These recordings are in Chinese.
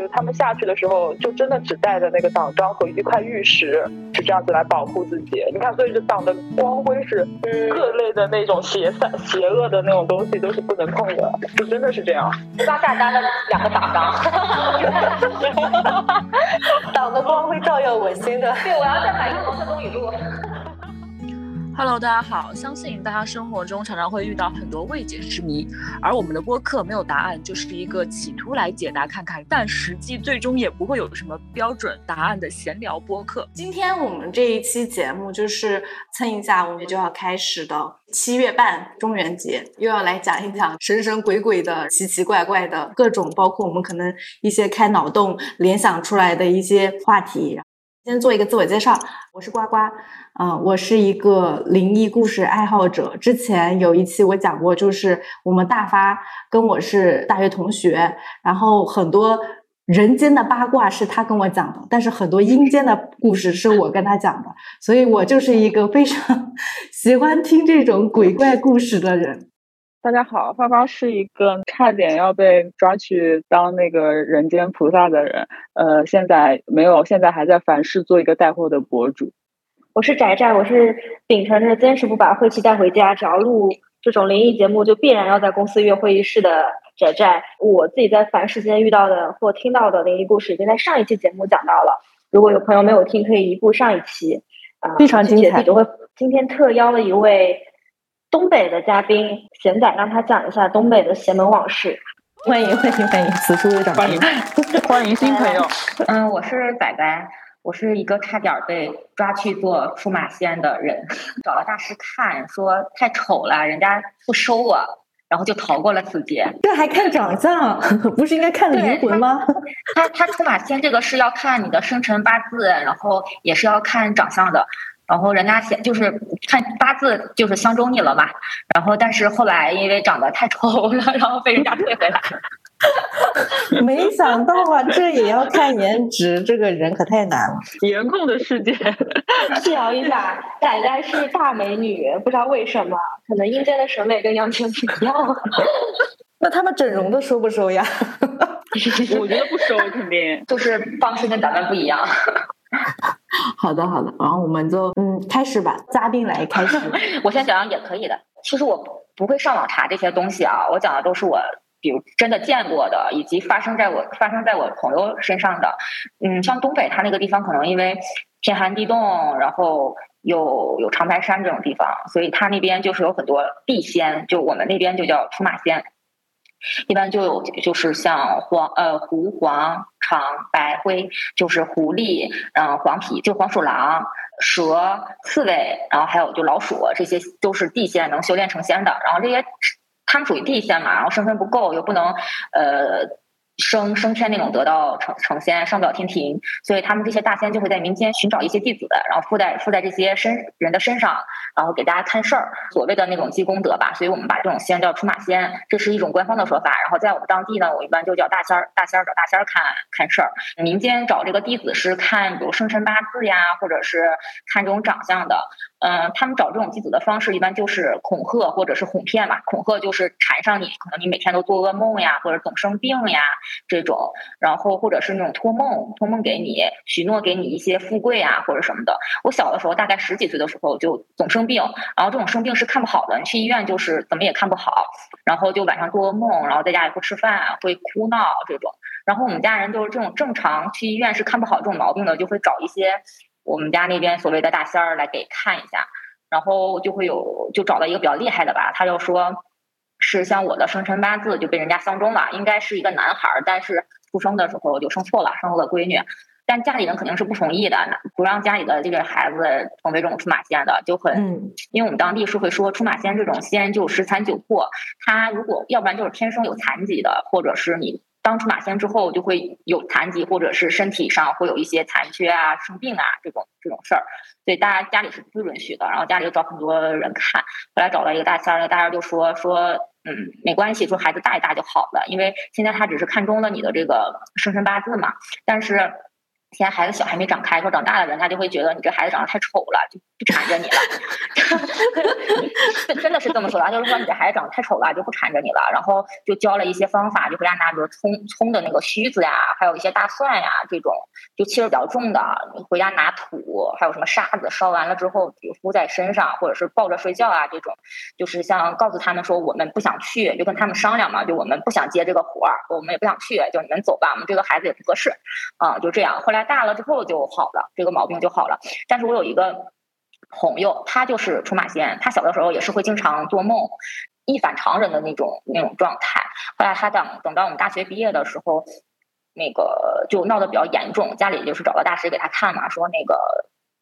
就是他们下去的时候，就真的只带着那个党章和一块玉石，是这样子来保护自己。你看，所以这党的光辉是各类的那种邪散、邪恶的那种东西都是不能碰的，就真的是这样。抓下单的两个党章，党的光辉照耀我心的。对，我要再买一个红色东语录。Hello，大家好！相信大家生活中常常会遇到很多未解之谜，而我们的播客没有答案，就是一个企图来解答看看，但实际最终也不会有什么标准答案的闲聊播客。今天我们这一期节目就是蹭一下我们就要开始的七月半中元节，又要来讲一讲神神鬼鬼的、奇奇怪怪的各种，包括我们可能一些开脑洞联想出来的一些话题。先做一个自我介绍，我是呱呱，嗯，我是一个灵异故事爱好者。之前有一期我讲过，就是我们大发跟我是大学同学，然后很多人间的八卦是他跟我讲的，但是很多阴间的故事是我跟他讲的，所以我就是一个非常 喜欢听这种鬼怪故事的人。大家好，发发是一个差点要被抓去当那个人间菩萨的人，呃，现在没有，现在还在凡事做一个带货的博主。我是宅宅，我是秉承着坚持不把晦气带回家，只要录这种灵异节目就必然要在公司约会议室的宅宅。我自己在凡世间遇到的或听到的灵异故事，已经在上一期节目讲到了。如果有朋友没有听，可以移步上一期。啊，非常精彩。就会今天特邀了一位。东北的嘉宾贤仔，让他讲一下东北的邪门往事。欢迎欢迎欢迎，此处有掌声。欢迎 新朋友。嗯，我是仔仔，我是一个差点被抓去做出马仙的人，找了大师看，说太丑了，人家不收我，然后就逃过了此劫。这还看长相，不是应该看灵魂吗？他他出马仙这个是要看你的生辰八字，然后也是要看长相的。然后人家写就是看八字就是相中你了嘛，然后但是后来因为长得太丑了，然后被人家退回来了。没想到啊，这也要看颜值，这个人可太难了。颜控的世界，辟谣一下，奶奶是大美女，不知道为什么，可能阴间的审美跟阳间不一样。那他们整容的收不收呀？我觉得不收，肯定就是方式跟咱们不一样。好的，好的，然后我们就嗯开始吧，嘉宾来 开始。我先讲也可以的。其实我不会上网查这些东西啊，我讲的都是我比如真的见过的，以及发生在我发生在我朋友身上的。嗯，像东北它那个地方，可能因为天寒地冻，然后有有长白山这种地方，所以它那边就是有很多地仙，就我们那边就叫出马仙。一般就有就是像黄呃狐黄长白灰，就是狐狸，嗯黄皮就黄鼠狼蛇刺猬，然后还有就老鼠，这些都是地仙能修炼成仙的。然后这些他们属于地仙嘛，然后身份不够又不能呃。升升天那种得到成成仙上不了天庭，所以他们这些大仙就会在民间寻找一些弟子，然后附在附在这些身人的身上，然后给大家看事儿，所谓的那种积功德吧。所以我们把这种仙叫出马仙，这是一种官方的说法。然后在我们当地呢，我一般就叫大仙儿，大仙儿找大仙儿看看事儿。民间找这个弟子是看比如生辰八字呀，或者是看这种长相的。嗯，他们找这种弟子的方式一般就是恐吓或者是哄骗嘛。恐吓就是缠上你，可能你每天都做噩梦呀，或者总生病呀这种。然后或者是那种托梦，托梦给你，许诺给你一些富贵啊或者什么的。我小的时候大概十几岁的时候就总生病，然后这种生病是看不好的，你去医院就是怎么也看不好。然后就晚上做噩梦，然后在家也不吃饭，会哭闹这种。然后我们家人就是这种正常去医院是看不好这种毛病的，就会找一些。我们家那边所谓的大仙儿来给看一下，然后就会有就找到一个比较厉害的吧，他就说是像我的生辰八字就被人家相中了，应该是一个男孩儿，但是出生的时候就生错了，生了个闺女，但家里人肯定是不同意的，不让家里的这个孩子成为这种出马仙的，就很，因为我们当地是会说出马仙这种仙就十残九破，他如果要不然就是天生有残疾的，或者是你。当出马仙之后，就会有残疾，或者是身体上会有一些残缺啊、生病啊这种这种事儿，所以大家家里是不允许的。然后家里就找很多人看，后来找到一个大仙儿，大仙就说说，嗯，没关系，说孩子大一大就好了，因为现在他只是看中了你的这个生辰八字嘛，但是现在孩子小还没长开，说长大了人家就会觉得你这孩子长得太丑了，就不缠着你了。真的是这么说的，就是说你这孩子长得太丑了，就不缠着你了。然后就教了一些方法，就回家拿比如葱葱的那个须子呀，还有一些大蒜呀这种，就气味比较重的，回家拿土，还有什么沙子烧完了之后，比如敷在身上，或者是抱着睡觉啊这种，就是像告诉他们说我们不想去，就跟他们商量嘛，就我们不想接这个活儿，我们也不想去，就你们走吧，我们这个孩子也不合适啊，就这样。后来。大了之后就好了，这个毛病就好了。但是我有一个朋友，他就是出马仙，他小的时候也是会经常做梦，一反常人的那种那种状态。后来他等等到我们大学毕业的时候，那个就闹得比较严重，家里就是找个大师给他看嘛，说那个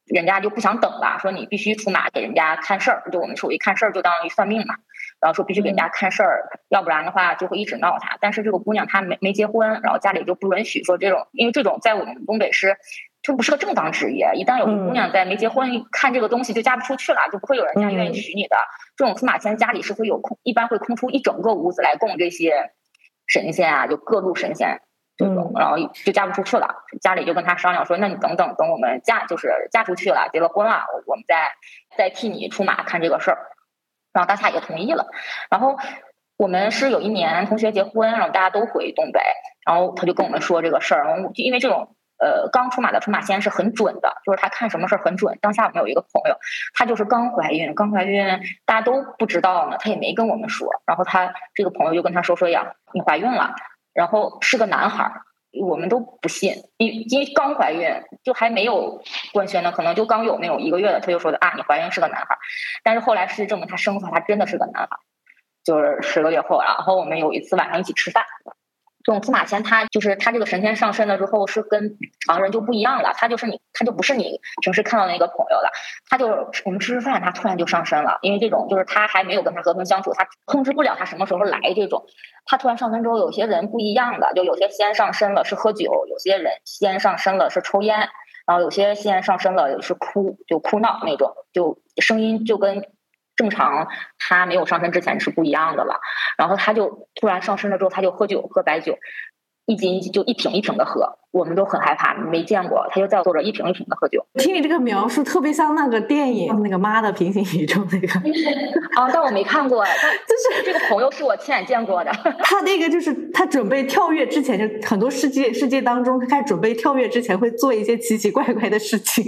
人家就不想等了，说你必须出马给人家看事儿，就我们属于看事儿就当于算命嘛。然后说必须给人家看事儿，要不然的话就会一直闹他。但是这个姑娘她没没结婚，然后家里就不允许说这种，因为这种在我们东北是就不是个正当职业。一旦有个姑娘在没结婚看这个东西，就嫁不出去了，就不会有人家愿意娶你的。这种出马仙家里是会有空，一般会空出一整个屋子来供这些神仙啊，就各路神仙这种，然后就嫁不出去了。家里就跟他商量说，那你等等等我们嫁就是嫁出去了，结了婚了，我们再再替你出马看这个事儿。然后大家也同意了，然后我们是有一年同学结婚，然后大家都回东北，然后他就跟我们说这个事儿，就因为这种呃刚出马的出马仙是很准的，就是他看什么事儿很准。当下我们有一个朋友，她就是刚怀孕，刚怀孕大家都不知道呢，她也没跟我们说，然后他这个朋友就跟他说说呀，你怀孕了，然后是个男孩儿。我们都不信，因因为刚怀孕就还没有官宣呢，可能就刚有那种一个月的，他就说的啊，你怀孕是个男孩，但是后来事实证明他生出来他真的是个男孩，就是十个月后，然后我们有一次晚上一起吃饭。这种司马迁，他就是他这个神仙上身了之后，是跟常人就不一样了。他就是你，他就不是你平时看到那个朋友了。他就我们吃吃饭，他突然就上身了。因为这种就是他还没有跟他和平相处，他控制不了他什么时候来。这种他突然上身之后，有些人不一样的，就有些仙上身了是喝酒，有些人仙上身了是抽烟，然后有些仙上身了是哭，就哭闹那种，就声音就跟。正常，他没有上身之前是不一样的了。然后他就突然上身了之后，他就喝酒，喝白酒。一斤就一瓶一瓶的喝，我们都很害怕，没见过。他就在我坐着一瓶一瓶的喝酒。听你这个描述，特别像那个电影那个妈的平行宇宙那个。啊，但我没看过，就是这个朋友是我亲眼见过的。他那个就是他准备跳跃之前，就很多世界世界当中，他开始准备跳跃之前会做一些奇奇怪怪的事情，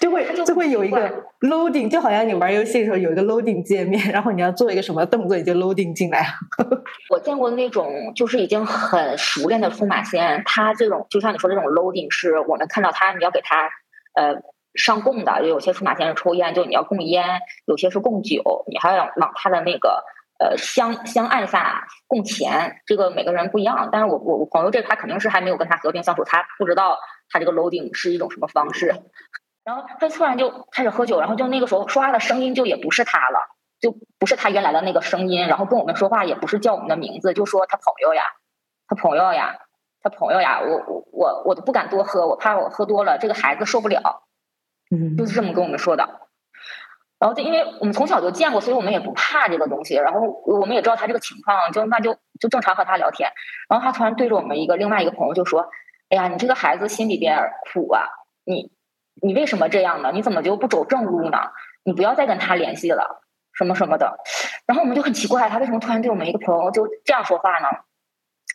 就会就会有一个 loading，就好像你玩游戏的时候有一个 loading 界面，然后你要做一个什么动作，你就 loading 进来。我见过那种就是已经很熟练的。出马仙，他这种就像你说这种 loading，是我们看到他，你要给他呃上供的，有些出马仙是抽烟，就你要供烟；有些是供酒，你还要往他的那个呃香香案下供钱。这个每个人不一样，但是我我我朋友这他肯定是还没有跟他和平相处，他不知道他这个 loading 是一种什么方式。然后他突然就开始喝酒，然后就那个时候说话的声音就也不是他了，就不是他原来的那个声音，然后跟我们说话也不是叫我们的名字，就说他朋友呀。他朋友呀，他朋友呀，我我我我都不敢多喝，我怕我喝多了这个孩子受不了，嗯，就是这么跟我们说的。然后就因为我们从小就见过，所以我们也不怕这个东西。然后我们也知道他这个情况，就那就就正常和他聊天。然后他突然对着我们一个另外一个朋友就说：“哎呀，你这个孩子心里边苦啊，你你为什么这样呢？你怎么就不走正路呢？你不要再跟他联系了，什么什么的。”然后我们就很奇怪，他为什么突然对我们一个朋友就这样说话呢？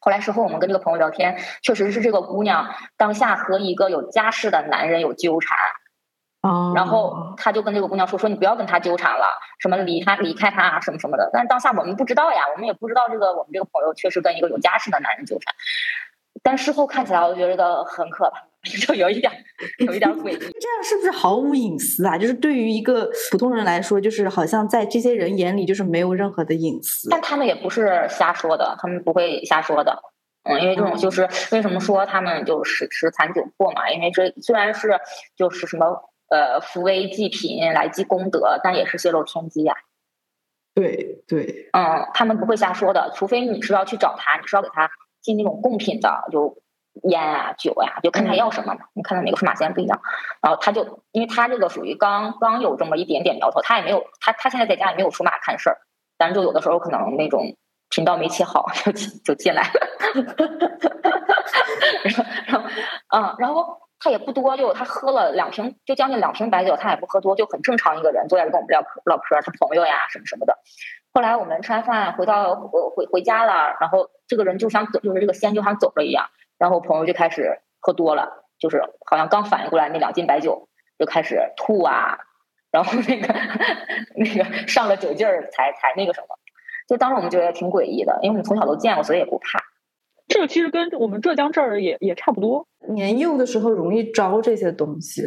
后来事后我们跟这个朋友聊天，确实是这个姑娘当下和一个有家室的男人有纠缠，哦，然后他就跟这个姑娘说说你不要跟他纠缠了，什么离他离开他啊什么什么的。但是当下我们不知道呀，我们也不知道这个我们这个朋友确实跟一个有家室的男人纠缠。但事后看起来，我觉得很可怕，就有一点，有一点诡异。这样是不是毫无隐私啊？就是对于一个普通人来说，就是好像在这些人眼里，就是没有任何的隐私。但他们也不是瞎说的，他们不会瞎说的。嗯，因为这种就是为什么说他们就是十残九破嘛？因为这虽然是就是什么呃扶危济贫来积功德，但也是泄露天机呀。对对，嗯，他们不会瞎说的，除非你是要去找他，你是要给他。进那种贡品的，就烟啊、酒呀，就看他要什么嘛。你看他每个数码仙不一样，然后他就，因为他这个属于刚刚有这么一点点苗头，他也没有，他他现在在家也没有数码看事儿，但是就有的时候可能那种频道没切好，就就进来了。然后，然后，嗯，然后他也不多，就他喝了两瓶，就将近两瓶白酒，他也不喝多，就很正常一个人，坐在这跟我们聊唠嗑，他朋友呀什么什么的。后来我们吃完饭回到回回家了，然后这个人就想走，就是这个仙就像走了一样，然后朋友就开始喝多了，就是好像刚反应过来那两斤白酒就开始吐啊，然后那个那个上了酒劲儿才才那个什么，就当时我们觉得挺诡异的，因为我们从小都见过，所以也不怕。这个其实跟我们浙江这儿也也差不多，年幼的时候容易招这些东西。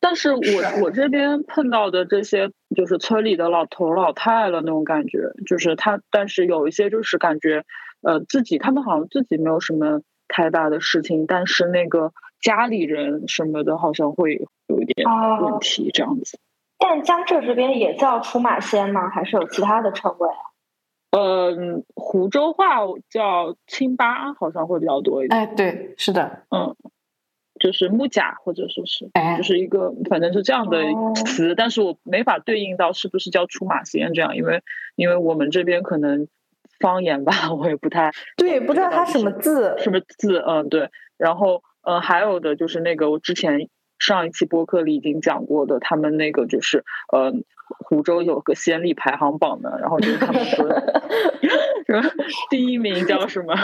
但是我我这边碰到的这些就是村里的老头老太了那种感觉，就是他，但是有一些就是感觉，呃，自己他们好像自己没有什么太大的事情，但是那个家里人什么的，好像会有一点问题这样子。但江浙这边也叫出马仙吗？还是有其他的称谓啊？嗯，湖州话叫青巴，好像会比较多一点。哎，对，是的，嗯，就是木甲或者说是，就是一个反正是这样的词，但是我没法对应到是不是叫出马仙这样，因为因为我们这边可能方言吧，我也不太对，不知道它什么字，什么字，嗯，对，然后嗯，还有的就是那个我之前。上一期播客里已经讲过的，他们那个就是，呃，湖州有个先例排行榜的，然后就是他们说，什 么第一名叫什么，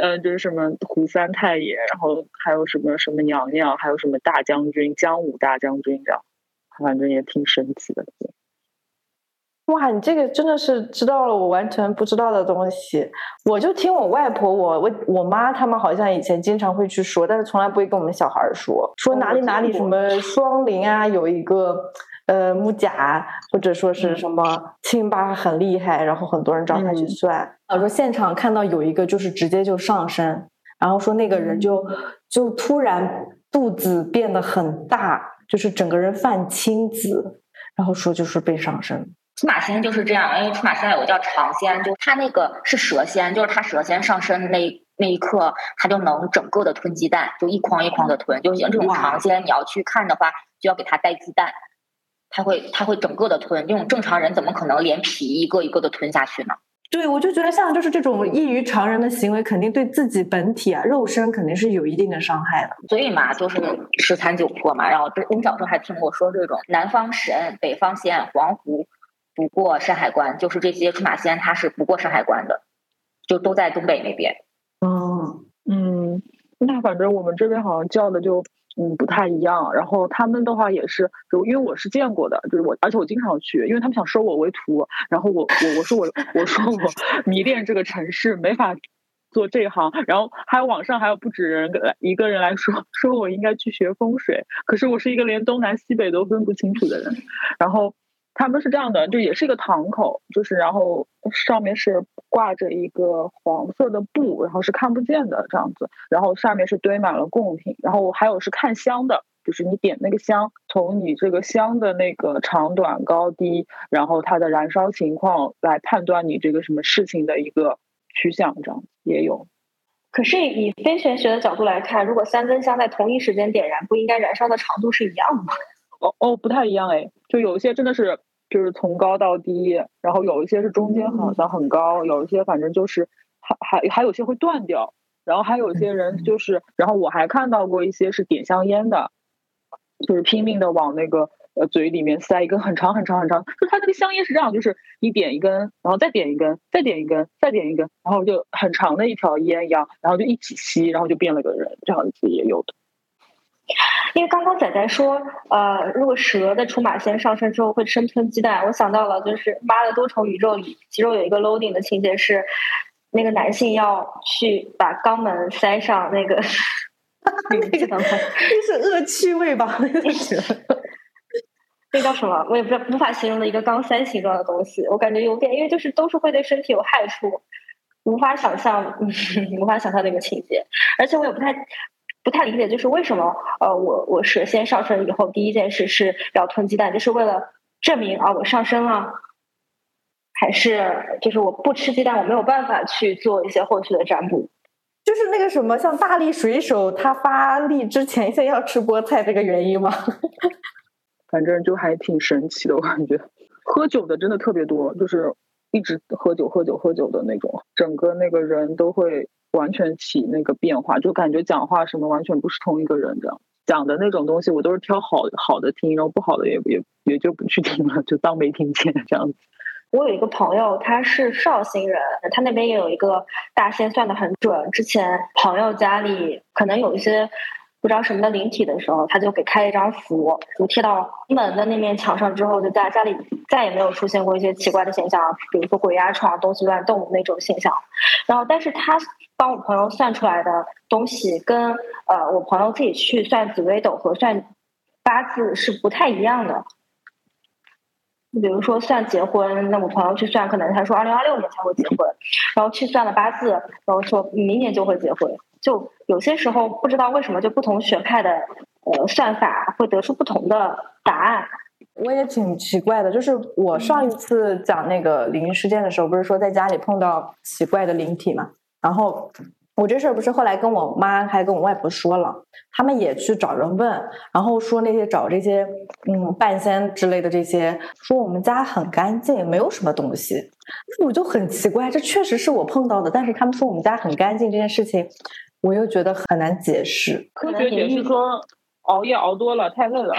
嗯，就是什么胡三太爷，然后还有什么什么娘娘，还有什么大将军姜武大将军这样，反正也挺神奇的。哇，你这个真的是知道了我完全不知道的东西。我就听我外婆、我我我妈他们好像以前经常会去说，但是从来不会跟我们小孩说。说哪里哪里什么双林啊，有一个呃木甲，或者说是什么清八很厉害，然后很多人找他去算。啊，说现场看到有一个就是直接就上身，然后说那个人就就突然肚子变得很大，就是整个人泛青紫，然后说就是被上身。出马仙就是这样，因为出马仙有个叫长仙，就他那个是蛇仙，就是他蛇仙上身那那一刻，他就能整个的吞鸡蛋，就一筐一筐的吞。就像这种长仙，你要去看的话，就要给他带鸡蛋，他会他会整个的吞。这种正常人怎么可能连皮一个一个的吞下去呢？对，我就觉得像就是这种异于常人的行为，肯定对自己本体啊肉身肯定是有一定的伤害的。所以嘛，就是十残九破嘛。然后我们小时候还听过说这种南方神、北方仙、黄湖。不过山海关，就是这些出马仙，他是不过山海关的，就都在东北那边。嗯嗯，那反正我们这边好像叫的就嗯不太一样。然后他们的话也是，就因为我是见过的，就是我，而且我经常去，因为他们想收我为徒。然后我我我说我我说我迷恋这个城市，没法做这行。然后还有网上还有不止人来一个人来说，说我应该去学风水。可是我是一个连东南西北都分不清楚的人。然后。他们是这样的，就也是一个堂口，就是然后上面是挂着一个黄色的布，然后是看不见的这样子，然后上面是堆满了贡品，然后还有是看香的，就是你点那个香，从你这个香的那个长短高低，然后它的燃烧情况来判断你这个什么事情的一个趋向，这样也有。可是以非玄学的角度来看，如果三根香在同一时间点燃，不应该燃烧的长度是一样的吗？哦哦，不太一样哎，就有一些真的是就是从高到低，然后有一些是中间好像很高，有一些反正就是还还还有些会断掉，然后还有一些人就是，然后我还看到过一些是点香烟的，就是拼命的往那个呃嘴里面塞一根很长很长很长，就他那个香烟是这样，就是你点一根，然后再点一根，再点一根，再点一根，然后就很长的一条烟一样，然后就一起吸，然后就变了个人，这样子也有的。因为刚刚仔仔说，呃，如果蛇的出马仙上身之后会生吞鸡蛋，我想到了就是《妈的多重宇宙》里，其中有一个 loading 的情节是，那个男性要去把肛门塞上那个，那个那是恶趣味吧？那个 那叫什么？我也不知道，无法形容的一个钢塞形状的东西，我感觉有点，因为就是都是会对身体有害处，无法想象，无法想象那个情节，而且我也不太。不太理解，就是为什么呃，我我蛇先上身以后，第一件事是要吞鸡蛋，就是为了证明啊我上身了，还是就是我不吃鸡蛋，我没有办法去做一些后续的占卜？就是那个什么，像大力水手他发力之前先要吃菠菜这个原因吗？反正就还挺神奇的，我感觉喝酒的真的特别多，就是一直喝酒喝酒喝酒的那种，整个那个人都会。完全起那个变化，就感觉讲话什么完全不是同一个人这样。讲的那种东西，我都是挑好好的听，然后不好的也也也就不去听了，就当没听见这样子。我有一个朋友，他是绍兴人，他那边也有一个大仙算的很准。之前朋友家里可能有一些不知道什么的灵体的时候，他就给开了一张符，就贴到门的那面墙上之后，就在家里再也没有出现过一些奇怪的现象，比如说鬼压床、东西乱动那种现象。然后，但是他帮我朋友算出来的东西，跟呃我朋友自己去算紫微斗和算八字是不太一样的。比如说算结婚，那我朋友去算，可能他说二零二六年才会结婚，然后去算了八字，然后说明年就会结婚。就有些时候不知道为什么，就不同学派的呃算法会得出不同的答案。我也挺奇怪的，就是我上一次讲那个灵异事件的时候，不是说在家里碰到奇怪的灵体嘛，然后。我这事儿不是后来跟我妈还跟我外婆说了，他们也去找人问，然后说那些找这些嗯半仙之类的这些，说我们家很干净，没有什么东西。那我就很奇怪，这确实是我碰到的，但是他们说我们家很干净这件事情，我又觉得很难解释。科学解释说熬夜熬多了太累了。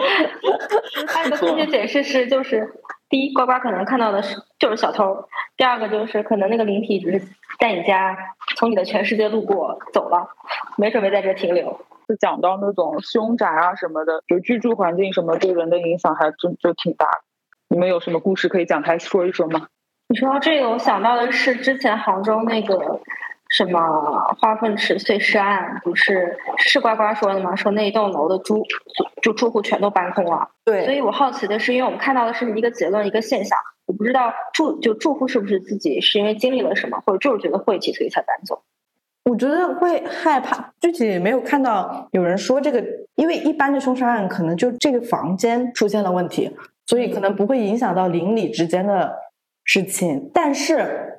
还有个科学解释是就是。第一，呱呱可能看到的是就是小偷；第二个就是可能那个灵体只是在你家从你的全世界路过走了，没准备在这停留。就讲到那种凶宅啊什么的，就居住环境什么对人的影响还真就挺大。你们有什么故事可以讲开说一说吗？你说到这个，我想到的是之前杭州那个。什么化粪池碎尸案不是是呱呱说的吗？说那一栋楼的住就住户全都搬空了。对，所以我好奇的是，因为我们看到的是一个结论，一个现象，我不知道住就住户是不是自己是因为经历了什么，或者就是觉得晦气，所以才搬走。我觉得会害怕，具体没有看到有人说这个，因为一般的凶杀案可能就这个房间出现了问题，所以可能不会影响到邻里之间的事情，但是。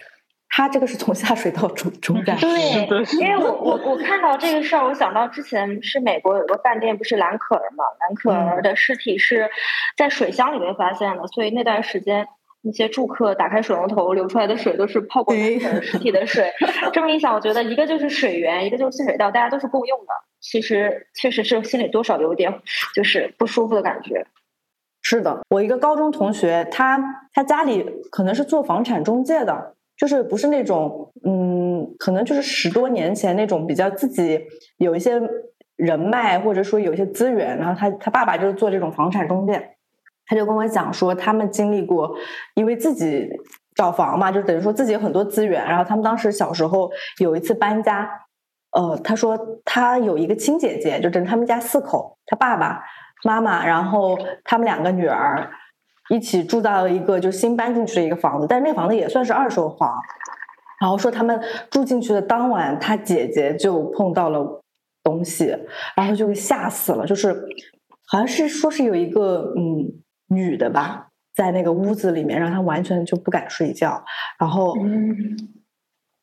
他这个是从下水道中中干。对，因为我我我看到这个事儿，我想到之前是美国有个饭店，不是兰可儿嘛？兰可儿的尸体是在水箱里面发现的，所以那段时间那些住客打开水龙头流出来的水都是泡过尸体的水。这么一想，我觉得一个就是水源，一个就是下水道，大家都是共用的。其实确实是心里多少有点就是不舒服的感觉。是的，我一个高中同学，他他家里可能是做房产中介的。就是不是那种，嗯，可能就是十多年前那种比较自己有一些人脉或者说有一些资源，然后他他爸爸就是做这种房产中介，他就跟我讲说他们经历过，因为自己找房嘛，就等于说自己有很多资源，然后他们当时小时候有一次搬家，呃，他说他有一个亲姐姐，就等于他们家四口，他爸爸妈妈，然后他们两个女儿。一起住到了一个就新搬进去的一个房子，但是那房子也算是二手房。然后说他们住进去的当晚，他姐姐就碰到了东西，然后就吓死了。就是好像是说是有一个嗯女的吧，在那个屋子里面，让他完全就不敢睡觉。然后，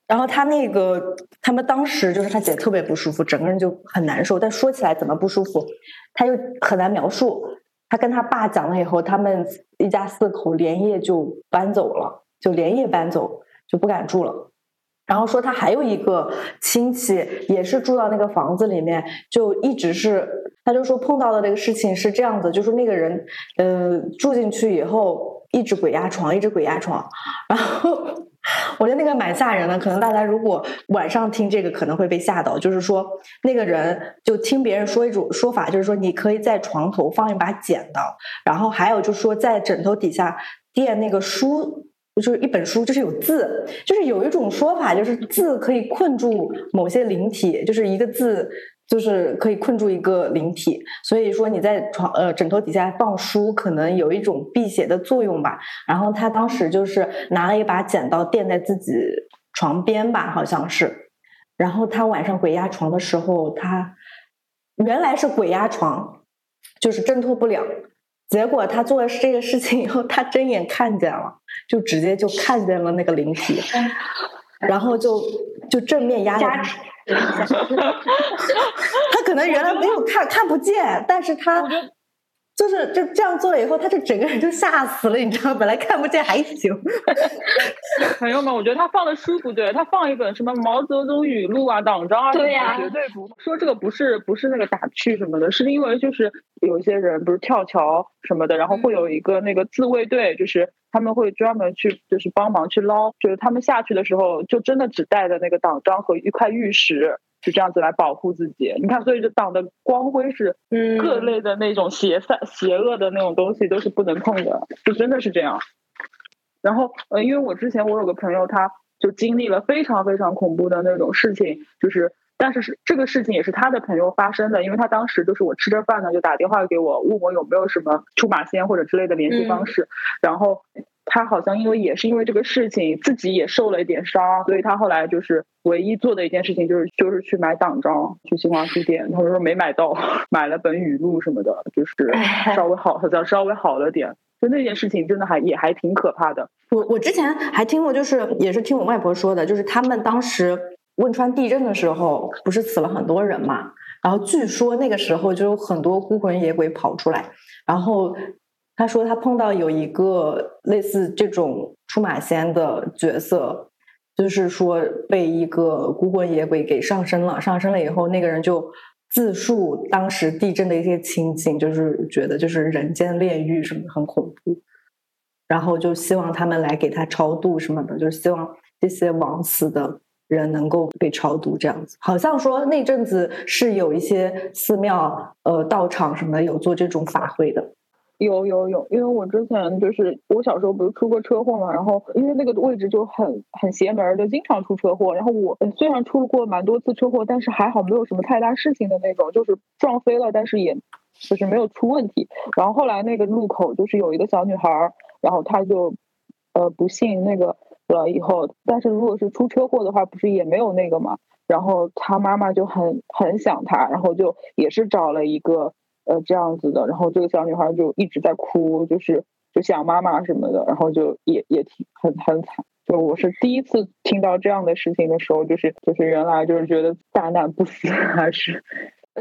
然后他那个他们当时就是他姐特别不舒服，整个人就很难受。但说起来怎么不舒服，他又很难描述。他跟他爸讲了以后，他们一家四口连夜就搬走了，就连夜搬走，就不敢住了。然后说他还有一个亲戚也是住到那个房子里面，就一直是，他就说碰到的这个事情是这样子，就是那个人，呃，住进去以后一直鬼压床，一直鬼压床，然后。我觉得那个蛮吓人的，可能大家如果晚上听这个可能会被吓到。就是说，那个人就听别人说一种说法，就是说你可以在床头放一把剪刀，然后还有就是说在枕头底下垫那个书，就是一本书，就是有字，就是有一种说法，就是字可以困住某些灵体，就是一个字。就是可以困住一个灵体，所以说你在床呃枕头底下放书，可能有一种辟邪的作用吧。然后他当时就是拿了一把剪刀垫在自己床边吧，好像是。然后他晚上鬼压床的时候，他原来是鬼压床，就是挣脱不了。结果他做了这个事情以后，他睁眼看见了，就直接就看见了那个灵体，然后就就正面压在。他 可能原来没有看看不见，但是他就是就这样做了以后，他就整个人就吓死了，你知道，本来看不见还行。朋友们，我觉得他放的书不对，他放一本什么毛泽东语录啊、党章啊，对呀绝对不说这个不是不是那个打趣什么的，是因为就是有一些人不是跳桥什么的，然后会有一个那个自卫队，就是他们会专门去就是帮忙去捞，就是他们下去的时候就真的只带着那个党章和一块玉石。就这样子来保护自己，你看，所以这党的光辉是嗯。各类的那种邪散、邪恶的那种东西都是不能碰的，就真的是这样。然后，呃，因为我之前我有个朋友，他就经历了非常非常恐怖的那种事情，就是，但是是这个事情也是他的朋友发生的，因为他当时就是我吃着饭呢，就打电话给我，问我有没有什么出马仙或者之类的联系方式，然后他好像因为也是因为这个事情，自己也受了一点伤，所以他后来就是唯一做的一件事情就是就是去买党章，去新华书店，他说没买到，买了本语录什么的，就是稍微好，好像稍微好了点。就那件事情真的还也还挺可怕的。我我之前还听过，就是也是听我外婆说的，就是他们当时汶川地震的时候，不是死了很多人嘛，然后据说那个时候就有很多孤魂野鬼跑出来，然后他说他碰到有一个类似这种出马仙的角色，就是说被一个孤魂野鬼给上身了，上身了以后，那个人就。自述当时地震的一些情景，就是觉得就是人间炼狱什么很恐怖，然后就希望他们来给他超度什么的，就是希望这些枉死的人能够被超度这样子。好像说那阵子是有一些寺庙、呃道场什么的有做这种法会的。有有有，因为我之前就是我小时候不是出过车祸嘛，然后因为那个位置就很很邪门儿的，经常出车祸。然后我虽然出过蛮多次车祸，但是还好没有什么太大事情的那种，就是撞飞了，但是也就是没有出问题。然后后来那个路口就是有一个小女孩，然后她就呃不幸那个了以后，但是如果是出车祸的话，不是也没有那个嘛。然后她妈妈就很很想她，然后就也是找了一个。呃，这样子的，然后这个小女孩就一直在哭，就是就想妈妈什么的，然后就也也挺很很惨。就我是第一次听到这样的事情的时候，就是就是原来就是觉得大难不死还是。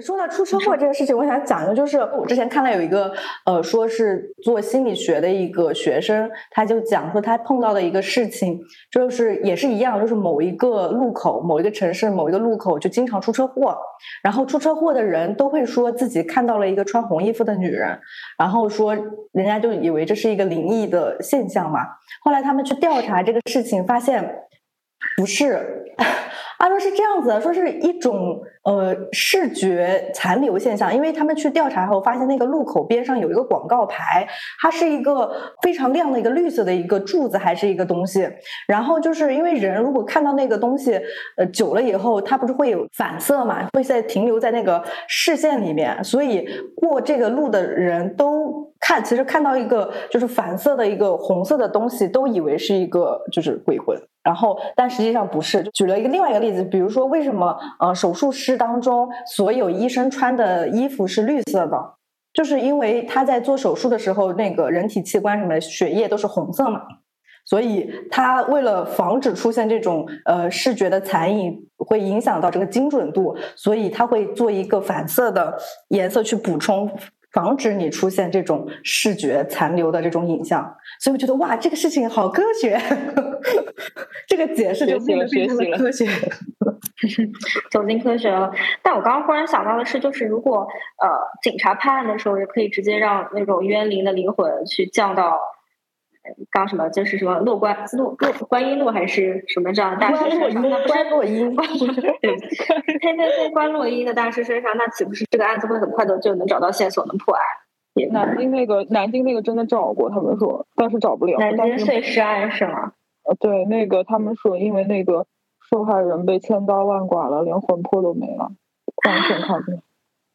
说到出车祸这个事情，我想讲的就是我之前看了有一个呃，说是做心理学的一个学生，他就讲说他碰到的一个事情，就是也是一样，就是某一个路口、某一个城市、某一个路口就经常出车祸，然后出车祸的人都会说自己看到了一个穿红衣服的女人，然后说人家就以为这是一个灵异的现象嘛。后来他们去调查这个事情，发现不是。他说是这样子的，说是一种呃视觉残留现象，因为他们去调查后发现那个路口边上有一个广告牌，它是一个非常亮的一个绿色的一个柱子还是一个东西，然后就是因为人如果看到那个东西呃久了以后，它不是会有反色嘛，会在停留在那个视线里面，所以过这个路的人都看，其实看到一个就是反色的一个红色的东西，都以为是一个就是鬼魂。然后，但实际上不是。举了一个另外一个例子，比如说，为什么呃手术室当中所有医生穿的衣服是绿色的？就是因为他在做手术的时候，那个人体器官什么血液都是红色嘛，所以他为了防止出现这种呃视觉的残影，会影响到这个精准度，所以他会做一个反色的颜色去补充。防止你出现这种视觉残留的这种影像，所以我觉得哇，这个事情好科学，这个解释就变得非常的科学，走进科学了。但我刚刚忽然想到的是，就是如果呃警察判案的时候，也可以直接让那种冤灵的灵魂去降到。刚什么就是什么洛观洛洛观音洛还是什么这样的大师身上？那不是观落音，对，呸呸呸，观落音的大师身上，那岂不是这个案子会很快的就能找到线索，能破案？南京那个南京那个真的找过，他们说，但是找不了。南京碎尸案是吗？呃，对，那个他们说，因为那个受害人被千刀万剐了，连魂魄都没了，完全看不了。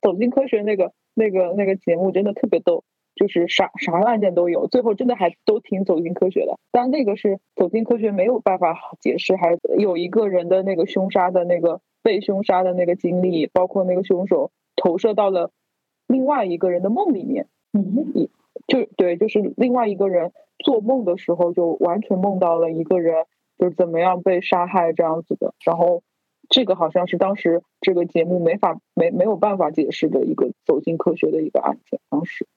走进科学那个那个那个节目真的特别逗。就是啥啥案件都有，最后真的还都挺走进科学的。但那个是走进科学没有办法解释，还有一个人的那个凶杀的那个被凶杀的那个经历，包括那个凶手投射到了另外一个人的梦里面。嗯，就对，就是另外一个人做梦的时候就完全梦到了一个人就是怎么样被杀害这样子的。然后这个好像是当时这个节目没法没没有办法解释的一个走进科学的一个案件，当时。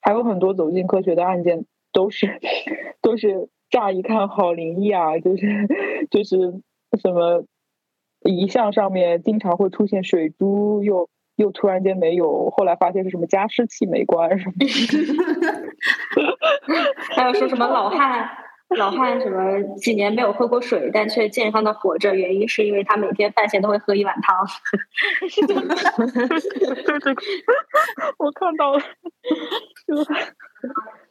还有很多走进科学的案件都是 都是乍一看好灵异啊，就是就是什么遗像上面经常会出现水珠，又又突然间没有，后来发现是什么加湿器没关什么，还有说什么老汉。老汉什么几年没有喝过水，但却健康的活着，原因是因为他每天饭前都会喝一碗汤。我看到了，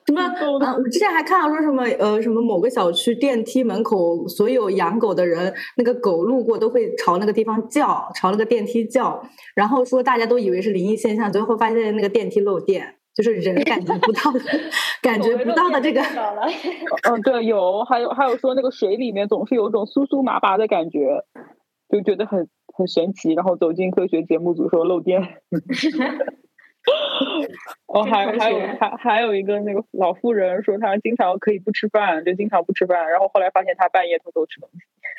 什么啊？我之前还看到说什么呃，什么某个小区电梯门口，所有养狗的人，那个狗路过都会朝那个地方叫，朝那个电梯叫，然后说大家都以为是灵异现象，最后发现那个电梯漏电。就是人 感觉不到的，感觉不到的这个。嗯，对，有，还有还有说那个水里面总是有种酥酥麻麻的感觉，就觉得很很神奇。然后走进科学节目组说漏电。哦，还还有还还有一个那个老妇人说她经常可以不吃饭，就经常不吃饭，然后后来发现她半夜偷偷吃东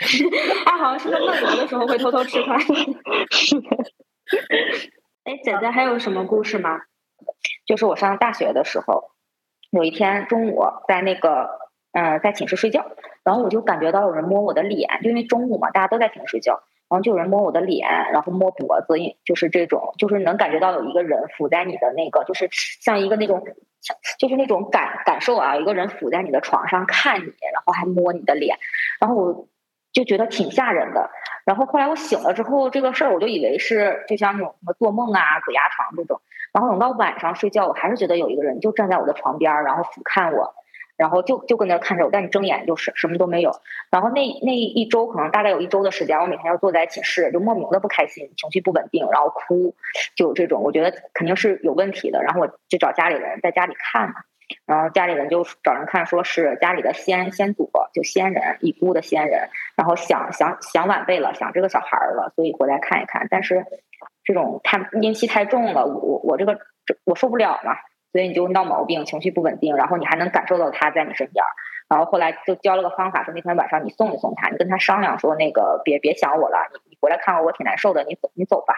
西。她好像是在梦游的时候会偷偷吃饭。是的。哎，姐姐还有什么故事吗？就是我上大学的时候，有一天中午在那个嗯在寝室睡觉，然后我就感觉到有人摸我的脸，就因为中午嘛，大家都在寝室睡觉，然后就有人摸我的脸，然后摸脖子，就是这种，就是能感觉到有一个人伏在你的那个，就是像一个那种，就是那种感感受啊，一个人伏在你的床上看你，然后还摸你的脸，然后我就觉得挺吓人的。然后后来我醒了之后，这个事儿我就以为是就像那种什么做梦啊、鬼压床这种。然后等到晚上睡觉，我还是觉得有一个人就站在我的床边儿，然后俯瞰我，然后就就跟那看着我，但你睁眼就是什么都没有。然后那那一周可能大概有一周的时间，我每天要坐在寝室，就莫名的不开心，情绪不稳定，然后哭，就有这种，我觉得肯定是有问题的。然后我就找家里人在家里看嘛，然后家里人就找人看，说是家里的先先祖，就先人已故的先人，然后想想想晚辈了，想这个小孩了，所以回来看一看，但是。这种太阴气太重了，我我这个我受不了嘛，所以你就闹毛病，情绪不稳定，然后你还能感受到他在你身边，然后后来就教了个方法，说那天晚上你送一送他，你跟他商量说那个别别想我了，你你回来看我，我挺难受的，你走你走吧，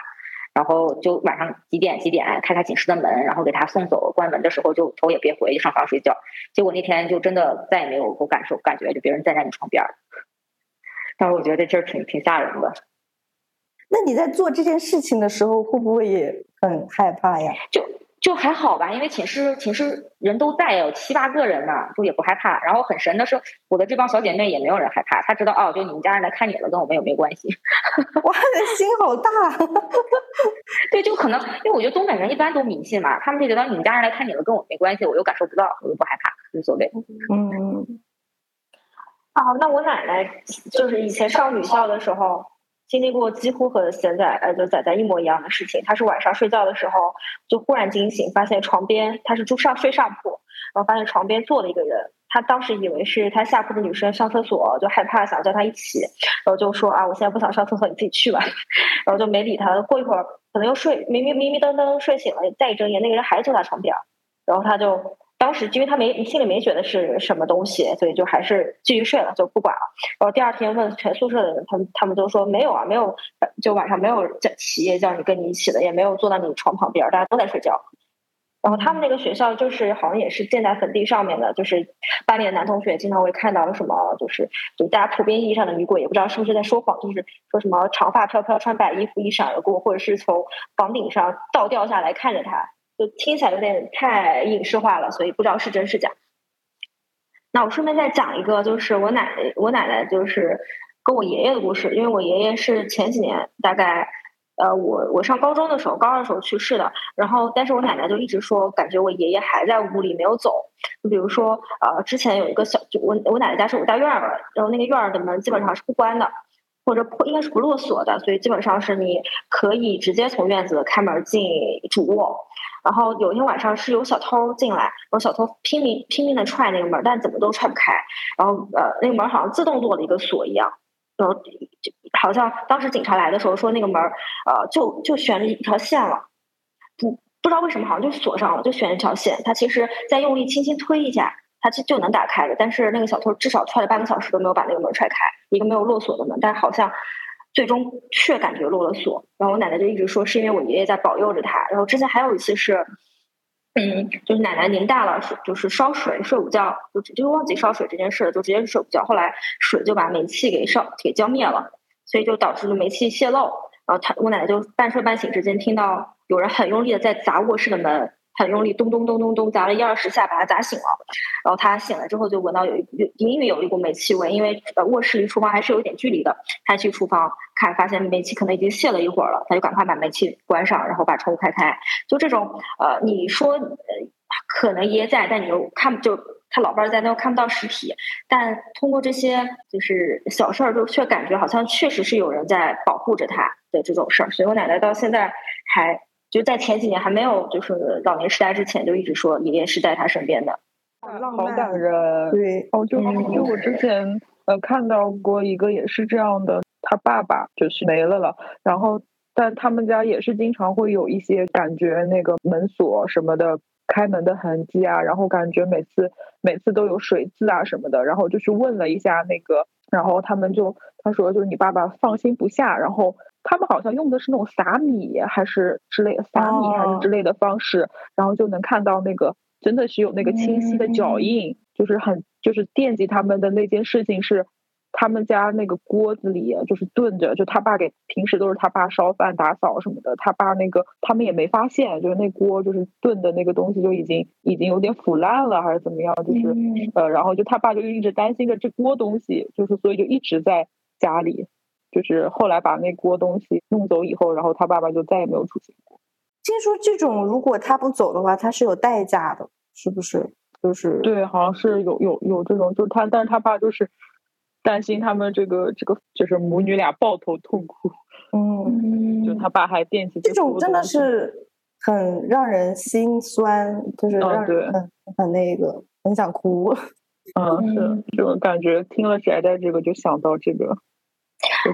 然后就晚上几点几点开开寝室的门，然后给他送走，关门的时候就头也别回，就上床睡觉。结果那天就真的再也没有过感受感觉，就别人站在你床边儿，但是我觉得这事儿挺挺吓人的。那你在做这件事情的时候，会不会也很害怕呀？就就还好吧，因为寝室寝室人都在，有七八个人呢，就也不害怕。然后很神的是，我的这帮小姐妹也没有人害怕，她知道哦，就你们家人来看你了，跟我们有没有关系？哇，心好大！对，就可能因为我觉得东北人一般都迷信嘛，他们就觉得你们家人来看你了，跟我没关系，我又感受不到，我又不害怕，无所谓。嗯。哦，那我奶奶就是以前上女校的时候。经历过几乎和现在呃就仔仔一模一样的事情。他是晚上睡觉的时候就忽然惊醒，发现床边他是住上睡上铺，然后发现床边坐了一个人。他当时以为是他下铺的女生上厕所，就害怕想叫他一起，然后就说啊，我现在不想上厕所，你自己去吧。然后就没理他。过一会儿可能又睡迷迷迷迷瞪瞪睡醒了，再一睁眼，那个人还坐在床边，然后他就。当时因为他没心里没觉得是什么东西，所以就还是继续睡了，就不管了。然后第二天问全宿舍的人，他们他们都说没有啊，没有，就晚上没有叫起夜叫你跟你一起的，也没有坐在你床旁边，大家都在睡觉。然后他们那个学校就是好像也是建在坟地上面的，就是班里的男同学经常会看到什么，就是就大家普遍意义上的女鬼，也不知道是不是在说谎，就是说什么长发飘飘，穿白衣服一闪而过，或者是从房顶上倒掉下来看着他。就听起来有点太影视化了，所以不知道是真是假。那我顺便再讲一个，就是我奶奶，我奶奶就是跟我爷爷的故事。因为我爷爷是前几年，大概呃，我我上高中的时候，高二时候去世的。然后，但是我奶奶就一直说，感觉我爷爷还在屋里没有走。就比如说，呃，之前有一个小，就我我奶奶家是有大院儿，然后那个院儿的门基本上是不关的，或者破应该是不落锁的，所以基本上是你可以直接从院子开门进主卧。然后有一天晚上是有小偷进来，然后小偷拼命拼命的踹那个门，但怎么都踹不开。然后呃，那个门好像自动做了一个锁一样，然后就好像当时警察来的时候说那个门呃就就悬着一条线了，不不知道为什么好像就锁上了，就悬一条线。他其实再用力轻轻推一下，他就就能打开的。但是那个小偷至少踹了半个小时都没有把那个门踹开，一个没有落锁的门，但好像。最终却感觉落了锁，然后我奶奶就一直说是因为我爷爷在保佑着他。然后之前还有一次是，嗯，就是奶奶年大了，就是烧水睡午觉，就就忘记烧水这件事了，就直接睡午觉。后来水就把煤气给烧给浇灭了，所以就导致煤气泄漏。然后他我奶奶就半睡半醒之间听到有人很用力的在砸卧室的门。很用力，咚咚咚咚咚砸了一二十下，把他砸醒了。然后他醒了之后就闻到有一隐隐有一股煤气味，因为卧室离厨房还是有点距离的。他去厨房看，发现煤气可能已经泄了一会儿了，他就赶快把煤气关上，然后把窗户开开。就这种呃，你说呃可能也在，但你又看就他老伴儿在那又看不到实体，但通过这些就是小事儿，就却感觉好像确实是有人在保护着他的这种事儿。所以我奶奶到现在还。就在前几年还没有就是老年痴呆之前，就一直说爷爷是在他身边的，好感人。对，哦，就就我之前呃看到过一个也是这样的，他爸爸就是没了了，然后但他们家也是经常会有一些感觉那个门锁什么的开门的痕迹啊，然后感觉每次每次都有水渍啊什么的，然后就去问了一下那个，然后他们就他说就是你爸爸放心不下，然后。他们好像用的是那种撒米还是之类的撒米还是之类的方式，然后就能看到那个真的是有那个清晰的脚印，就是很就是惦记他们的那件事情是他们家那个锅子里就是炖着，就他爸给平时都是他爸烧饭打扫什么的，他爸那个他们也没发现，就是那锅就是炖的那个东西就已经已经有点腐烂了还是怎么样，就是呃然后就他爸就一直担心着这锅东西，就是所以就一直在家里。就是后来把那锅东西弄走以后，然后他爸爸就再也没有出现过。听说这种如果他不走的话，他是有代价的，是不是？就是对，好像是有有有这种，就是他，但是他爸就是担心他们这个这个，就是母女俩抱头痛哭。嗯，就他爸还惦记这种，真的是很让人心酸，就是让人很很那个，很想哭。嗯，是这种感觉。听了翟翟这个，就想到这个。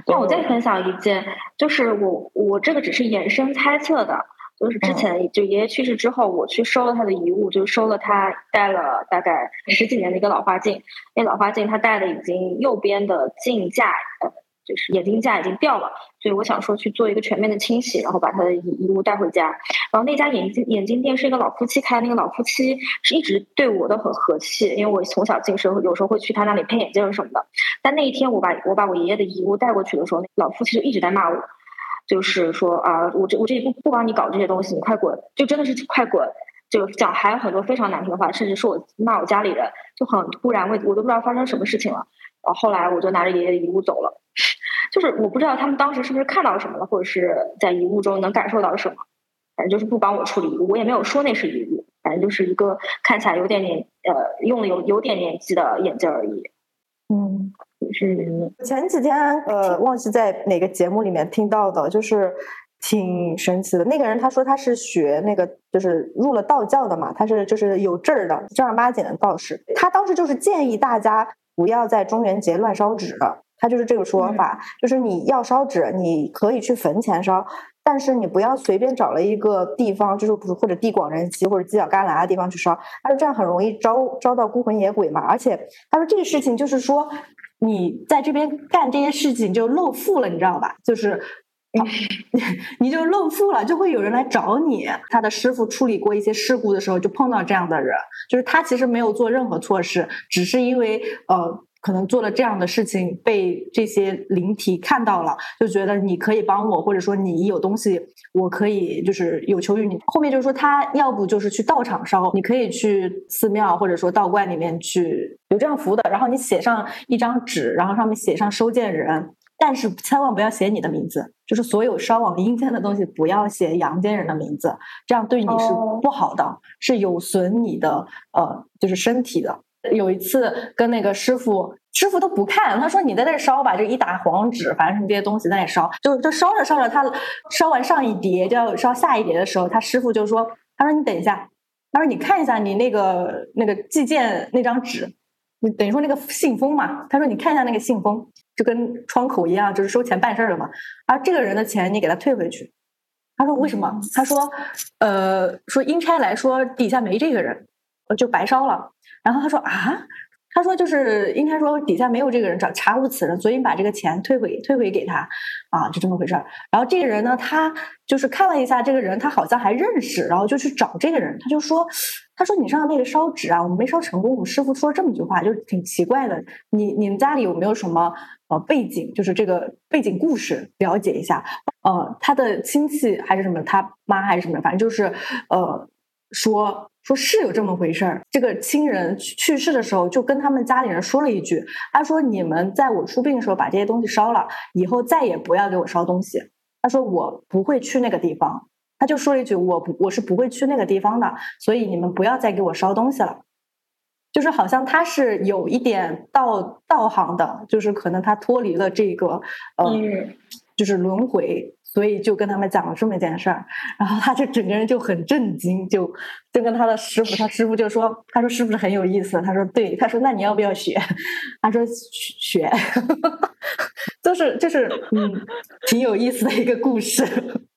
那我再分享一件，就是我我这个只是衍生猜测的，就是之前就爷爷去世之后，我去收了他的遗物，就收了他戴了大概十几年的一个老花镜，那老花镜他戴的已经右边的镜架呃。就是眼镜架已经掉了，所以我想说去做一个全面的清洗，然后把他的遗遗物带回家。然后那家眼镜眼镜店是一个老夫妻开，那个老夫妻是一直对我都很和气，因为我从小近视，有时候会去他那里配眼镜什么的。但那一天我把我把我爷爷的遗物带过去的时候，老夫妻就一直在骂我，就是说啊，我这我这里不不帮你搞这些东西，你快滚！就真的是快滚！就讲还有很多非常难听的话，甚至说我骂我家里人，就很突然，我我都不知道发生什么事情了。然后后来我就拿着爷爷的遗物走了。就是我不知道他们当时是不是看到什么了，或者是在遗物中能感受到什么，反正就是不帮我处理遗物，我也没有说那是遗物，反正就是一个看起来有点年呃用了有有点年纪的眼镜而已。嗯，是前几天呃忘记在哪个节目里面听到的，就是挺神奇的。那个人他说他是学那个就是入了道教的嘛，他是就是有证儿的正儿八经的道士。他当时就是建议大家不要在中元节乱烧纸。他就是这个说法，就是你要烧纸，你可以去坟前烧，但是你不要随便找了一个地方，就是或者地广人稀或者犄角旮旯的地方去烧。他说这样很容易招招到孤魂野鬼嘛，而且他说这个事情就是说你在这边干这些事情就露富了，你知道吧？就是你 你就露富了，就会有人来找你。他的师傅处理过一些事故的时候，就碰到这样的人，就是他其实没有做任何错事，只是因为呃。可能做了这样的事情，被这些灵体看到了，就觉得你可以帮我，或者说你有东西，我可以就是有求于你。后面就是说，他要不就是去道场烧，你可以去寺庙或者说道观里面去有这样符的，然后你写上一张纸，然后上面写上收件人，但是千万不要写你的名字，就是所有烧往阴间的东西不要写阳间人的名字，这样对你是不好的，是有损你的呃就是身体的。有一次跟那个师傅，师傅都不看，他说你在那烧吧，就一打黄纸，反正什么这些东西在那烧，就就烧着烧着，他烧完上一叠就要烧下一叠的时候，他师傅就说，他说你等一下，他说你看一下你那个那个寄件那张纸，你等于说那个信封嘛，他说你看一下那个信封，就跟窗口一样，就是收钱办事儿的嘛，而这个人的钱你给他退回去，他说为什么？他说，呃，说阴差来说底下没这个人，就白烧了。然后他说啊，他说就是应该说底下没有这个人找查无此人，所以把这个钱退回退回给他啊，就这么回事儿。然后这个人呢，他就是看了一下这个人，他好像还认识，然后就去找这个人，他就说，他说你上那个烧纸啊，我们没烧成功。我们师傅说了这么一句话，就挺奇怪的。你你们家里有没有什么呃背景，就是这个背景故事了解一下？呃，他的亲戚还是什么，他妈还是什么，反正就是呃说。说是有这么回事儿，这个亲人去世的时候，就跟他们家里人说了一句：“他说你们在我出殡的时候把这些东西烧了，以后再也不要给我烧东西。”他说我不会去那个地方，他就说了一句：“我不我是不会去那个地方的，所以你们不要再给我烧东西了。”就是好像他是有一点道道行的，就是可能他脱离了这个呃，就是轮回。所以就跟他们讲了这么一件事儿，然后他就整个人就很震惊，就就跟他的师傅，他师傅就说：“他说是不是很有意思？”他说：“对。”他说：“那你要不要学？”他说：“学。”就是就是嗯，挺有意思的一个故事。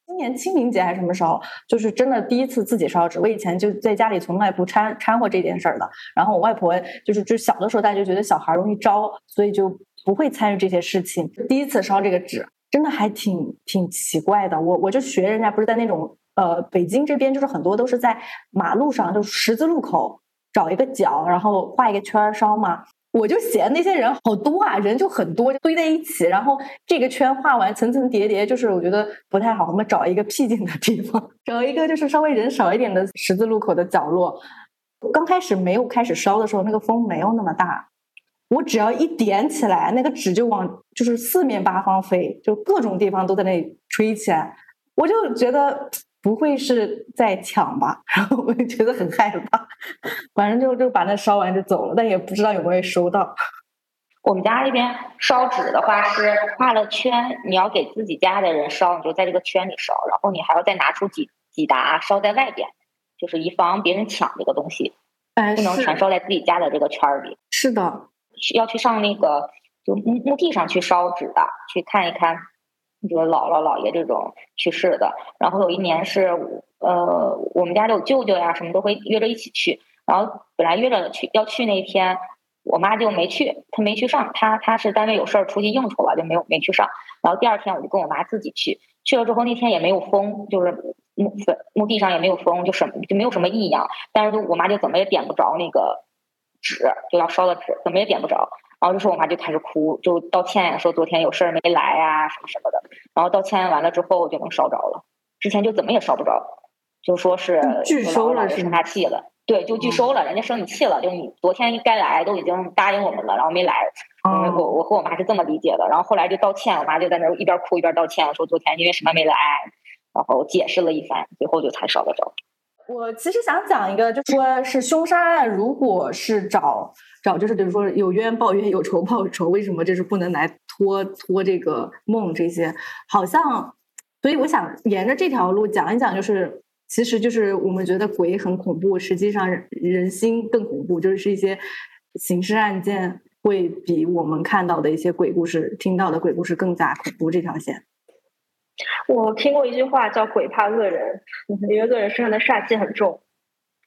今年清明节还是什么时候？就是真的第一次自己烧纸。我以前就在家里从来不掺掺和这件事儿的。然后我外婆就是就小的时候，大家就觉得小孩容易招，所以就不会参与这些事情。第一次烧这个纸。真的还挺挺奇怪的，我我就学人家，不是在那种呃北京这边，就是很多都是在马路上，就十字路口找一个角，然后画一个圈烧嘛。我就嫌那些人好多啊，人就很多，堆在一起，然后这个圈画完层层叠叠，就是我觉得不太好。我们找一个僻静的地方，找一个就是稍微人少一点的十字路口的角落。刚开始没有开始烧的时候，那个风没有那么大。我只要一点起来，那个纸就往就是四面八方飞，就各种地方都在那里吹起来，我就觉得不会是在抢吧，然后我就觉得很害怕，反正就就把那烧完就走了，但也不知道有没有收到。我们家那边烧纸的话是画了圈，你要给自己家的人烧，你就在这个圈里烧，然后你还要再拿出几几沓烧在外边，就是以防别人抢这个东西，不能全烧在自己家的这个圈里。是的。要去上那个就墓墓地上去烧纸的，去看一看，这个姥姥姥爷这种去世的。然后有一年是呃，我们家有舅舅呀，什么都会约着一起去。然后本来约着去要去那天，我妈就没去，她没去上，她她是单位有事儿出去应酬了，就没有没去上。然后第二天我就跟我妈自己去，去了之后那天也没有风，就是墓坟墓地上也没有风，就什么就没有什么异样。但是就我妈就怎么也点不着那个。纸就要烧的纸，怎么也点不着。然后这时候我妈就开始哭，就道歉，说昨天有事儿没来啊，什么什么的。然后道歉完了之后就能烧着了，之前就怎么也烧不着，就说是拒收了，生他气了。对，就拒收了，人家生你气了，就你昨天该来都已经答应我们了，然后没来。我我和我妈是这么理解的。然后后来就道歉，我妈就在那一边哭一边道歉，说昨天因为什么没来，然后解释了一番，最后就才烧得着。我其实想讲一个，就说是凶杀案，如果是找找，就是比如说有冤报冤，有仇报仇，为什么这是不能来拖拖这个梦这些？好像，所以我想沿着这条路讲一讲，就是其实就是我们觉得鬼很恐怖，实际上人心更恐怖，就是一些刑事案件会比我们看到的一些鬼故事、听到的鬼故事更加恐怖这条线。我听过一句话叫“鬼怕恶人”，因为恶人身上的煞气很重，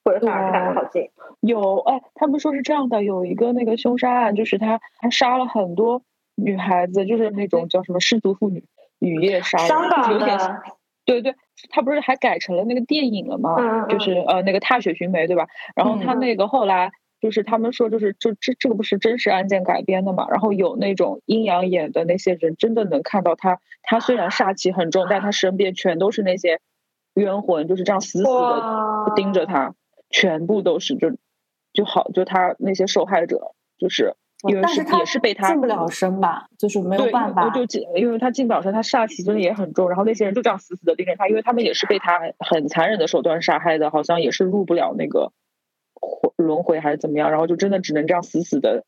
鬼反而不敢靠近。有哎，他们说是这样的，有一个那个凶杀案，就是他他杀了很多女孩子，就是那种叫什么失足妇女雨夜杀，香港的。对对，他不是还改成了那个电影了吗？就是呃那个《踏雪寻梅》，对吧？然后他那个后来。就是他们说，就是就这这个不是真实案件改编的嘛？然后有那种阴阳眼的那些人，真的能看到他。他虽然煞气很重，但他身边全都是那些冤魂，就是这样死死的盯着他，全部都是就就好，就他那些受害者，就是因为是也是被他近不了身吧，就是没有办法，就进，因为他进不了身，他煞气真的也很重。然后那些人就这样死死的盯着他，因为他们也是被他很残忍的手段杀害的，好像也是入不了那个。轮回还是怎么样？然后就真的只能这样死死的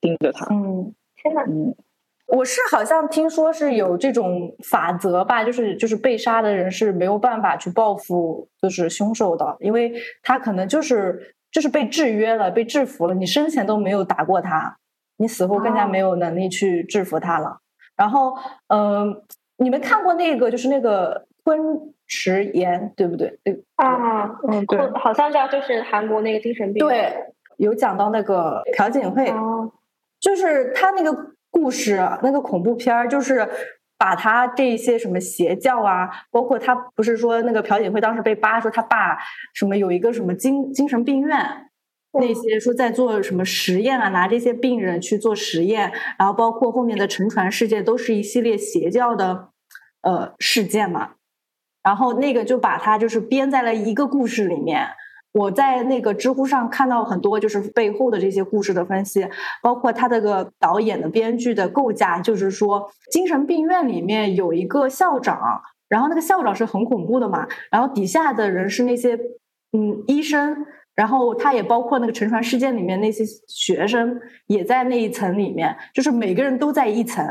盯着他。嗯，天哪！嗯，我是好像听说是有这种法则吧，就是就是被杀的人是没有办法去报复就是凶手的，因为他可能就是就是被制约了，被制服了。你生前都没有打过他，你死后更加没有能力去制服他了。然后，嗯，你们看过那个就是那个昆。迟延对不对？对啊，嗯，对，好像叫就是韩国那个精神病。对，有讲到那个朴槿惠，哦就是他那个故事，那个恐怖片儿，就是把他这些什么邪教啊，包括他不是说那个朴槿惠当时被扒说他爸什么有一个什么精精神病院。那些说在做什么实验啊，拿这些病人去做实验，然后包括后面的沉船事件，都是一系列邪教的呃事件嘛。然后那个就把它就是编在了一个故事里面。我在那个知乎上看到很多就是背后的这些故事的分析，包括他这个导演的编剧的构架，就是说精神病院里面有一个校长，然后那个校长是很恐怖的嘛，然后底下的人是那些嗯医生，然后他也包括那个沉船事件里面那些学生也在那一层里面，就是每个人都在一层，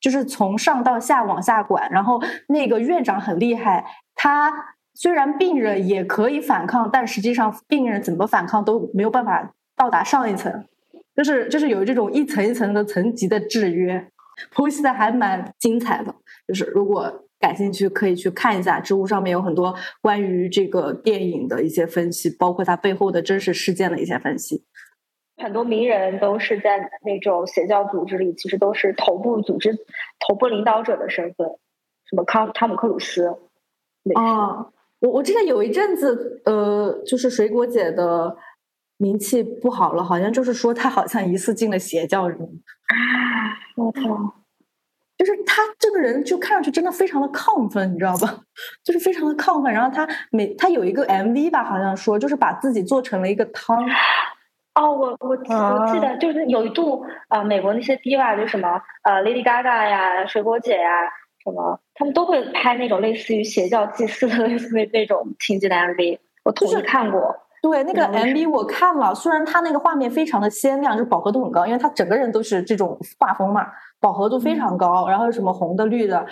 就是从上到下往下管，然后那个院长很厉害，他。虽然病人也可以反抗，但实际上病人怎么反抗都没有办法到达上一层，就是就是有这种一层一层的层级的制约，剖析的还蛮精彩的。就是如果感兴趣，可以去看一下，知乎上面有很多关于这个电影的一些分析，包括它背后的真实事件的一些分析。很多名人都是在那种邪教组织里，其实都是头部组织、头部领导者的身份，什么康汤姆克鲁斯。啊。我我记得有一阵子，呃，就是水果姐的名气不好了，好像就是说她好像疑似进了邪教，什么。我靠！就是他这个人就看上去真的非常的亢奋，你知道吧？就是非常的亢奋。然后他每他有一个 MV 吧，好像说就是把自己做成了一个汤。哦，我我我记得就是有一度啊、呃，美国那些 diva 就什么呃 Lady Gaga 呀、水果姐呀。什么？他们都会拍那种类似于邪教祭祀的类似于那种情节的 MV，我同时看过。对，那个 MV 我看了，虽然它那个画面非常的鲜亮，就是饱和度很高，因为它整个人都是这种画风嘛，饱和度非常高。然后什么红的、绿的、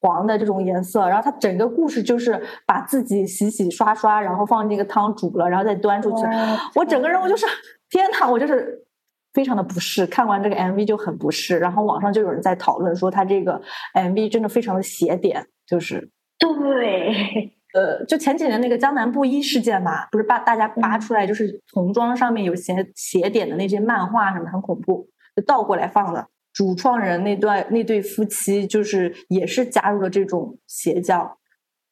黄的这种颜色，然后它整个故事就是把自己洗洗刷刷，然后放那个汤煮了，然后再端出去。我整个人我就是天呐，我就是。非常的不适，看完这个 MV 就很不适，然后网上就有人在讨论说他这个 MV 真的非常的邪点，就是对，呃，就前几年那个江南布衣事件嘛，不是扒大家扒出来，就是童装上面有邪邪点的那些漫画什么很恐怖，就倒过来放的。主创人那段那对夫妻就是也是加入了这种邪教。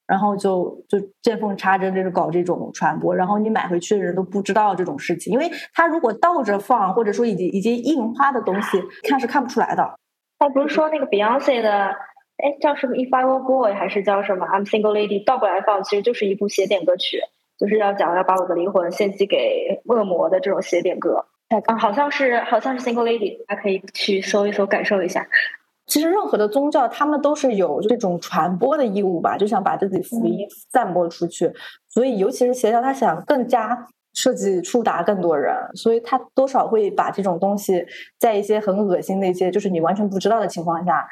然后就就见缝插针，就是搞这种传播。然后你买回去的人都不知道这种事情，因为他如果倒着放，或者说已经已经印花的东西，看是看不出来的。他不是说那个 Beyonce 的，哎，叫什么 If I Were Boy 还是叫什么 I'm Single Lady，倒过来放，其实就是一部邪典歌曲，就是要讲要把我的灵魂献祭给恶魔的这种邪典歌。啊，好像是好像是 Single Lady，大家可以去搜一搜，感受一下。其实任何的宗教，他们都是有这种传播的义务吧，就想把自己福音散播出去。所以，尤其是邪教，他想更加设计触达更多人，所以他多少会把这种东西在一些很恶心的一些，就是你完全不知道的情况下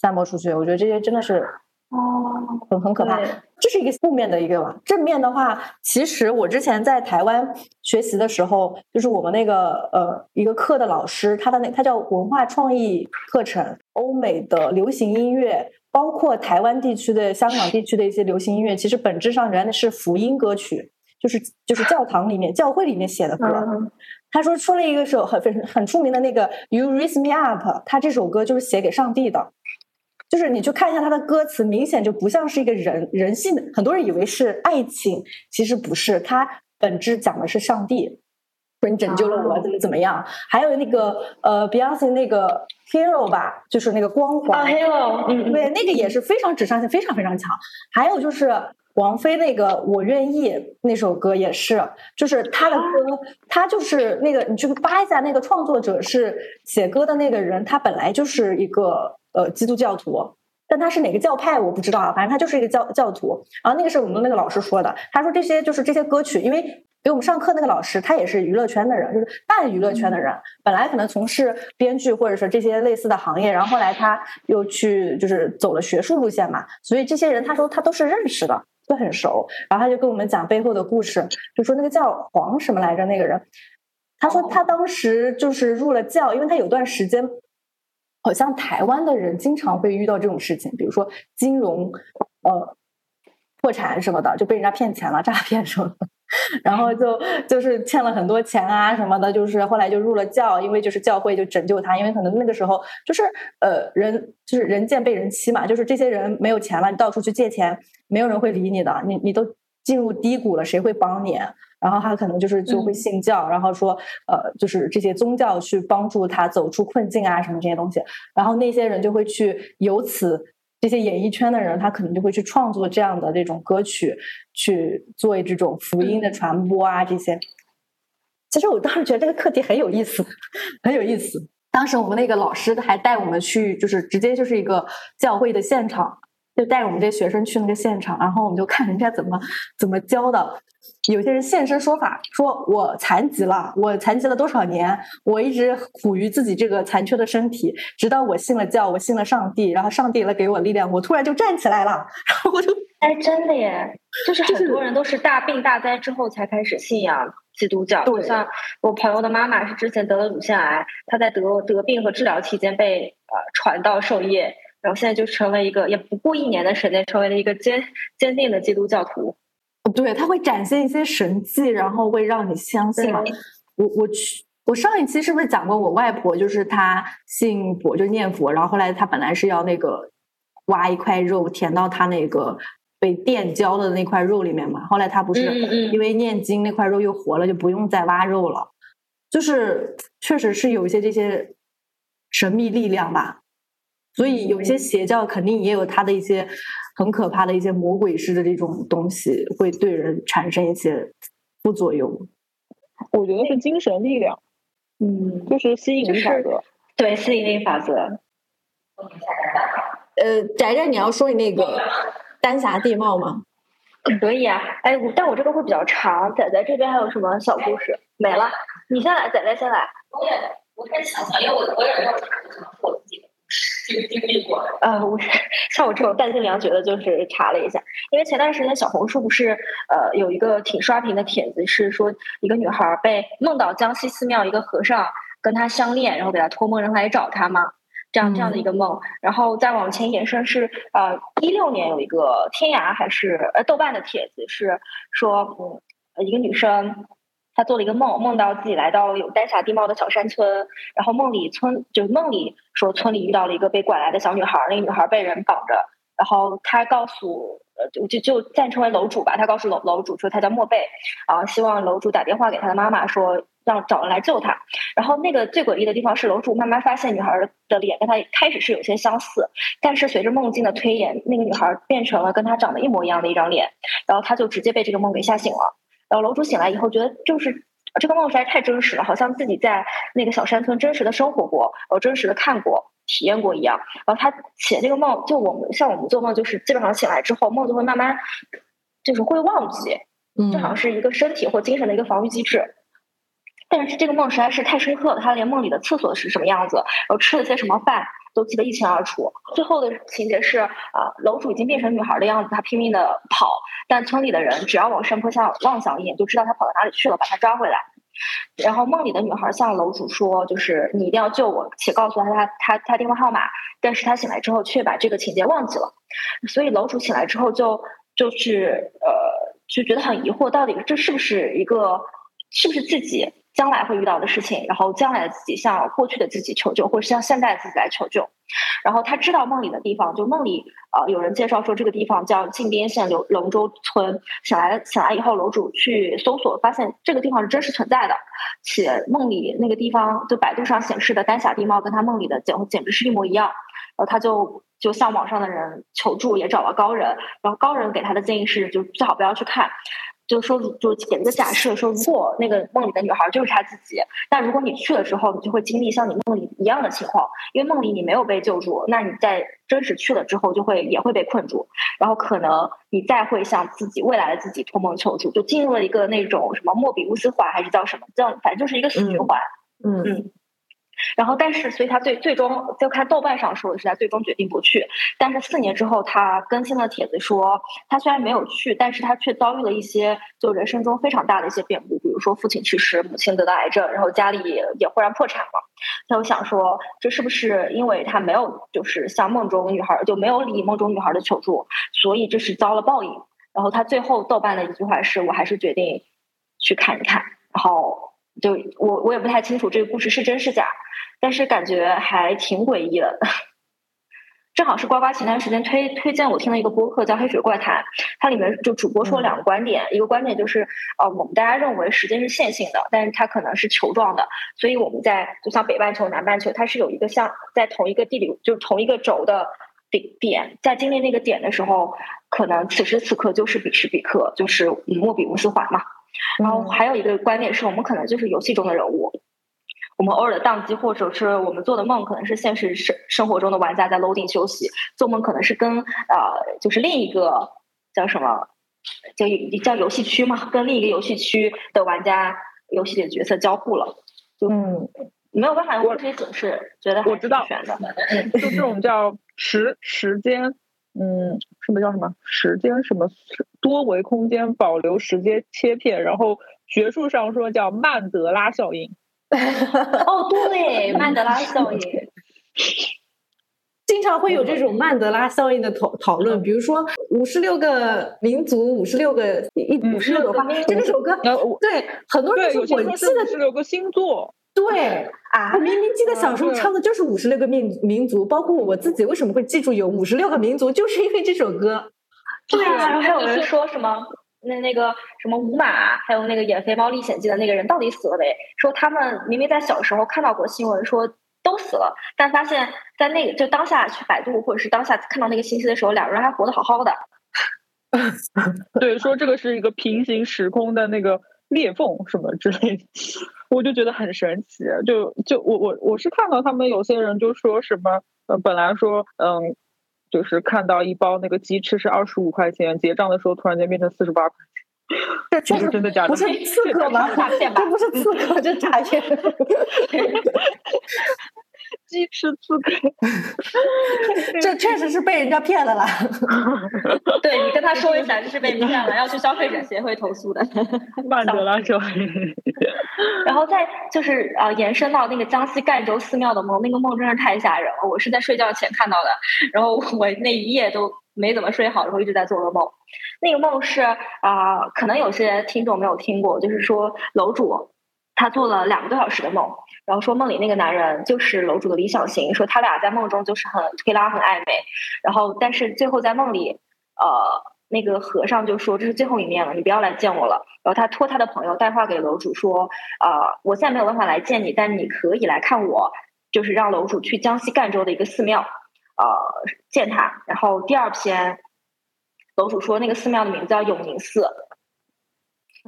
散播出去。我觉得这些真的是哦，很很可怕。这是一个负面的一个吧。正面的话，其实我之前在台湾学习的时候，就是我们那个呃一个课的老师，他的那他叫文化创意课程，欧美的流行音乐，包括台湾地区的、香港地区的一些流行音乐，其实本质上原来是福音歌曲，就是就是教堂里面、教会里面写的歌。嗯他说出了一个首很很很出名的那个 You Raise Me Up，他这首歌就是写给上帝的。就是你去看一下他的歌词，明显就不像是一个人人性的。很多人以为是爱情，其实不是，它本质讲的是上帝，说你拯救了我，怎么怎么样。还有那个呃，Beyonce 那个 Hero 吧，就是那个光环啊，Hero，嗯，对，那个也是非常指向性非常非常强。还有就是王菲那个我愿意那首歌也是，就是他的歌，他就是那个你去扒一下那个创作者是写歌的那个人，他本来就是一个。呃，基督教徒，但他是哪个教派我不知道啊，反正他就是一个教教徒。然后那个是我们那个老师说的，他说这些就是这些歌曲，因为给我们上课那个老师他也是娱乐圈的人，就是半娱乐圈的人，本来可能从事编剧或者是这些类似的行业，然后后来他又去就是走了学术路线嘛，所以这些人他说他都是认识的，都很熟。然后他就跟我们讲背后的故事，就说那个叫黄什么来着那个人，他说他当时就是入了教，因为他有段时间。好像台湾的人经常会遇到这种事情，比如说金融呃破产什么的，就被人家骗钱了、诈骗什么的。然后就就是欠了很多钱啊什么的，就是后来就入了教，因为就是教会就拯救他，因为可能那个时候就是呃人就是人贱被人欺嘛，就是这些人没有钱了，你到处去借钱，没有人会理你的，你你都进入低谷了，谁会帮你？然后他可能就是就会信教，然后说呃就是这些宗教去帮助他走出困境啊什么这些东西，然后那些人就会去由此。这些演艺圈的人，他可能就会去创作这样的这种歌曲，去做这种福音的传播啊。这些，其实我当时觉得这个课题很有意思，很有意思。当时我们那个老师还带我们去，就是直接就是一个教会的现场，就带着我们这些学生去那个现场，然后我们就看人家怎么怎么教的。有些人现身说法，说我残疾了，我残疾了多少年，我一直苦于自己这个残缺的身体，直到我信了教，我信了上帝，然后上帝来给我力量，我突然就站起来了，然后我就哎，真的耶，就是很多人都是大病大灾之后才开始信仰基督教，对，像我朋友的妈妈是之前得了乳腺癌，她在得得病和治疗期间被呃传道授业，然后现在就成为一个也不过一年的时间，成为了一个坚坚定的基督教徒。对，他会展现一些神迹，然后会让你相信。我我去，我上一期是不是讲过我外婆？就是她信佛，就念佛，然后后来她本来是要那个挖一块肉填到她那个被电焦的那块肉里面嘛。后来她不是因为念经那块肉又活了，就不用再挖肉了。就是确实是有一些这些神秘力量吧。所以有一些邪教肯定也有它的一些很可怕的一些魔鬼式的这种东西，会对人产生一些副作用。我觉得是精神力量，嗯，就是吸引力法则。对，吸引力法则。呃，宅宅，你要说你那个丹霞地貌吗？可以啊，哎，但我这个会比较长。仔仔这边还有什么小故事？没了，你先来，仔仔先来。我也，我开始想想，因为我我也没有查过我自己的。经经历过，呃，我像我这种弹尽粮绝的，就是查了一下，因为前段时间小红书不是呃有一个挺刷屏的帖子，是说一个女孩被梦到江西寺庙一个和尚跟她相恋，然后给她托梦让她来找她嘛，这样这样的一个梦，然后再往前延伸是呃一六年有一个天涯还是呃豆瓣的帖子是说嗯一个女生。他做了一个梦，梦到自己来到有丹霞地貌的小山村，然后梦里村就是梦里说村里遇到了一个被拐来的小女孩，那个女孩被人绑着，然后他告诉呃就就就暂称为楼主吧，他告诉楼楼主说他叫莫贝，啊希望楼主打电话给他的妈妈说让找人来救他，然后那个最诡异的地方是楼主慢慢发现女孩的脸跟他开始是有些相似，但是随着梦境的推演，那个女孩变成了跟他长得一模一样的一张脸，然后他就直接被这个梦给吓醒了。然后楼主醒来以后，觉得就是这个梦实在太真实了，好像自己在那个小山村真实的生活过，然后真实的看过、体验过一样。然后他写这个梦，就我们像我们做梦，就是基本上醒来之后，梦就会慢慢就是会忘记，这好像是一个身体或精神的一个防御机制。但是这个梦实在是太深刻了，他连梦里的厕所是什么样子，然后吃了些什么饭。都记得一清二楚。最后的情节是，啊，楼主已经变成女孩的样子，他拼命的跑，但村里的人只要往山坡下望向一眼，就知道他跑到哪里去了，把他抓回来。然后梦里的女孩向楼主说：“就是你一定要救我，且告诉他他他他电话号码。”但是他醒来之后却把这个情节忘记了，所以楼主醒来之后就就是呃就觉得很疑惑，到底这是不是一个是不是自己？将来会遇到的事情，然后将来的自己向过去的自己求救，或者向现在的自己来求救。然后他知道梦里的地方，就梦里呃有人介绍说这个地方叫靖边县龙龙州村。醒来醒来以后，楼主去搜索，发现这个地方是真实存在的，且梦里那个地方就百度上显示的丹霞地貌跟他梦里的简简直是一模一样。然后他就就向网上的人求助，也找了高人，然后高人给他的建议是，就最好不要去看。就说，就给了个假设，说如果那个梦里的女孩就是她自己，那如果你去了之后，你就会经历像你梦里一样的情况，因为梦里你没有被救助，那你在真实去了之后，就会也会被困住，然后可能你再会向自己未来的自己托梦求助，就进入了一个那种什么莫比乌斯环，还是叫什么，叫反正就是一个死循环，嗯。嗯。然后，但是，所以他最最终就看豆瓣上说的是他最终决定不去。但是四年之后，他更新了帖子说，他虽然没有去，但是他却遭遇了一些就人生中非常大的一些变故，比如说父亲去世，母亲得到癌症，然后家里也忽然破产了。他就想说，这是不是因为他没有就是像梦中女孩就没有理梦中女孩的求助，所以这是遭了报应。然后他最后豆瓣的一句话是：“我还是决定去看一看。然后就我我也不太清楚这个故事是真是假，但是感觉还挺诡异的。正好是呱呱前段时间推推荐我听了一个播客叫《黑水怪谈》，它里面就主播说两个观点，一个观点就是呃我们大家认为时间是线性的，但是它可能是球状的，所以我们在就像北半球、南半球，它是有一个像在同一个地理就是同一个轴的点点，在经历那个点的时候，可能此时此刻就是彼时彼刻，就是莫比乌斯环嘛。然后还有一个观点是我们可能就是游戏中的人物。我们偶尔的宕机，或者是我们做的梦，可能是现实生生活中的玩家在 loading 休息。做梦可能是跟呃，就是另一个叫什么，叫叫游戏区嘛，跟另一个游戏区的玩家游戏里的角色交互了。就嗯，没有办法用这些解释，觉得我知道选的。嗯，就这种叫时时间，嗯，什么叫什么时间什么多维空间保留时间切片，然后学术上说叫曼德拉效应。哦，对，曼德拉效应，经常会有这种曼德拉效应的讨讨论，比如说五十六个民族，五十六个一五十六朵花，这首歌，对很多人说我记得五十六个星座，对啊，我明明记得小时候唱的就是五十六个民民族，包括我自己为什么会记住有五十六个民族，就是因为这首歌。对啊，然后还有人说什么？那那个什么五马，还有那个演《肥猫历险记》的那个人到底死了没？说他们明明在小时候看到过新闻，说都死了，但发现，在那个就当下去百度或者是当下看到那个信息的时候，两个人还活得好好的。对，说这个是一个平行时空的那个裂缝什么之类的，我就觉得很神奇。就就我我我是看到他们有些人就说什么，呃，本来说嗯。就是看到一包那个鸡翅是二十五块钱，结账的时候突然间变成四十八块钱，这是真的假的？不是刺客吗？这不是刺客，这诈骗。鸡翅刺客，这确实是被人家骗了啦。对你跟他说一下，这是被骗了，要去消费者协会投诉的。曼德拉效应。然后再就是呃，延伸到那个江西赣州寺庙的梦，那个梦真是太吓人了。我是在睡觉前看到的，然后我那一夜都没怎么睡好，然后一直在做噩梦。那个梦是啊，可能有些听众没有听过，就是说楼主他做了两个多小时的梦。然后说梦里那个男人就是楼主的理想型，说他俩在梦中就是很推拉很暧昧，然后但是最后在梦里，呃，那个和尚就说这是最后一面了，你不要来见我了。然后他托他的朋友带话给楼主说，啊，我现在没有办法来见你，但你可以来看我，就是让楼主去江西赣州的一个寺庙，呃，见他。然后第二篇，楼主说那个寺庙的名字叫永宁寺。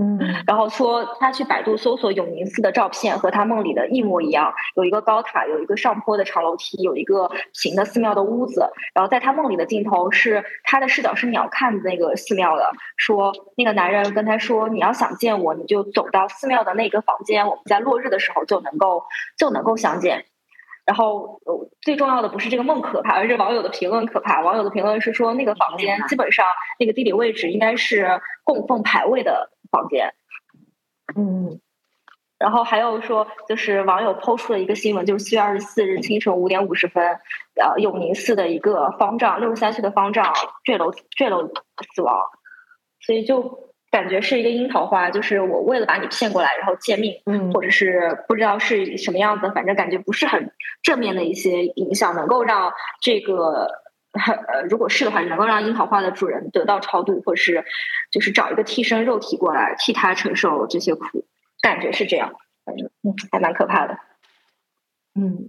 嗯，然后说他去百度搜索永宁寺的照片，和他梦里的一模一样，有一个高塔，有一个上坡的长楼梯，有一个平的寺庙的屋子。然后在他梦里的镜头是他的视角是鸟瞰那个寺庙的，说那个男人跟他说：“你要想见我，你就走到寺庙的那个房间，我们在落日的时候就能够就能够相见。”然后最重要的不是这个梦可怕，而是网友的评论可怕。网友的评论是说，那个房间基本上那个地理位置应该是供奉牌位的。房间，嗯，然后还有说，就是网友抛出了一个新闻，就是七月二十四日清晨五点五十分，呃，永宁寺的一个方丈，六十三岁的方丈坠楼坠楼死亡，所以就感觉是一个樱桃花，就是我为了把你骗过来，然后借命，嗯，或者是不知道是什么样子，反正感觉不是很正面的一些影响，能够让这个。呃，如果是的话，能够让樱桃花的主人得到超度，或者是就是找一个替身肉体过来替他承受这些苦，感觉是这样，反正嗯，还蛮可怕的。嗯，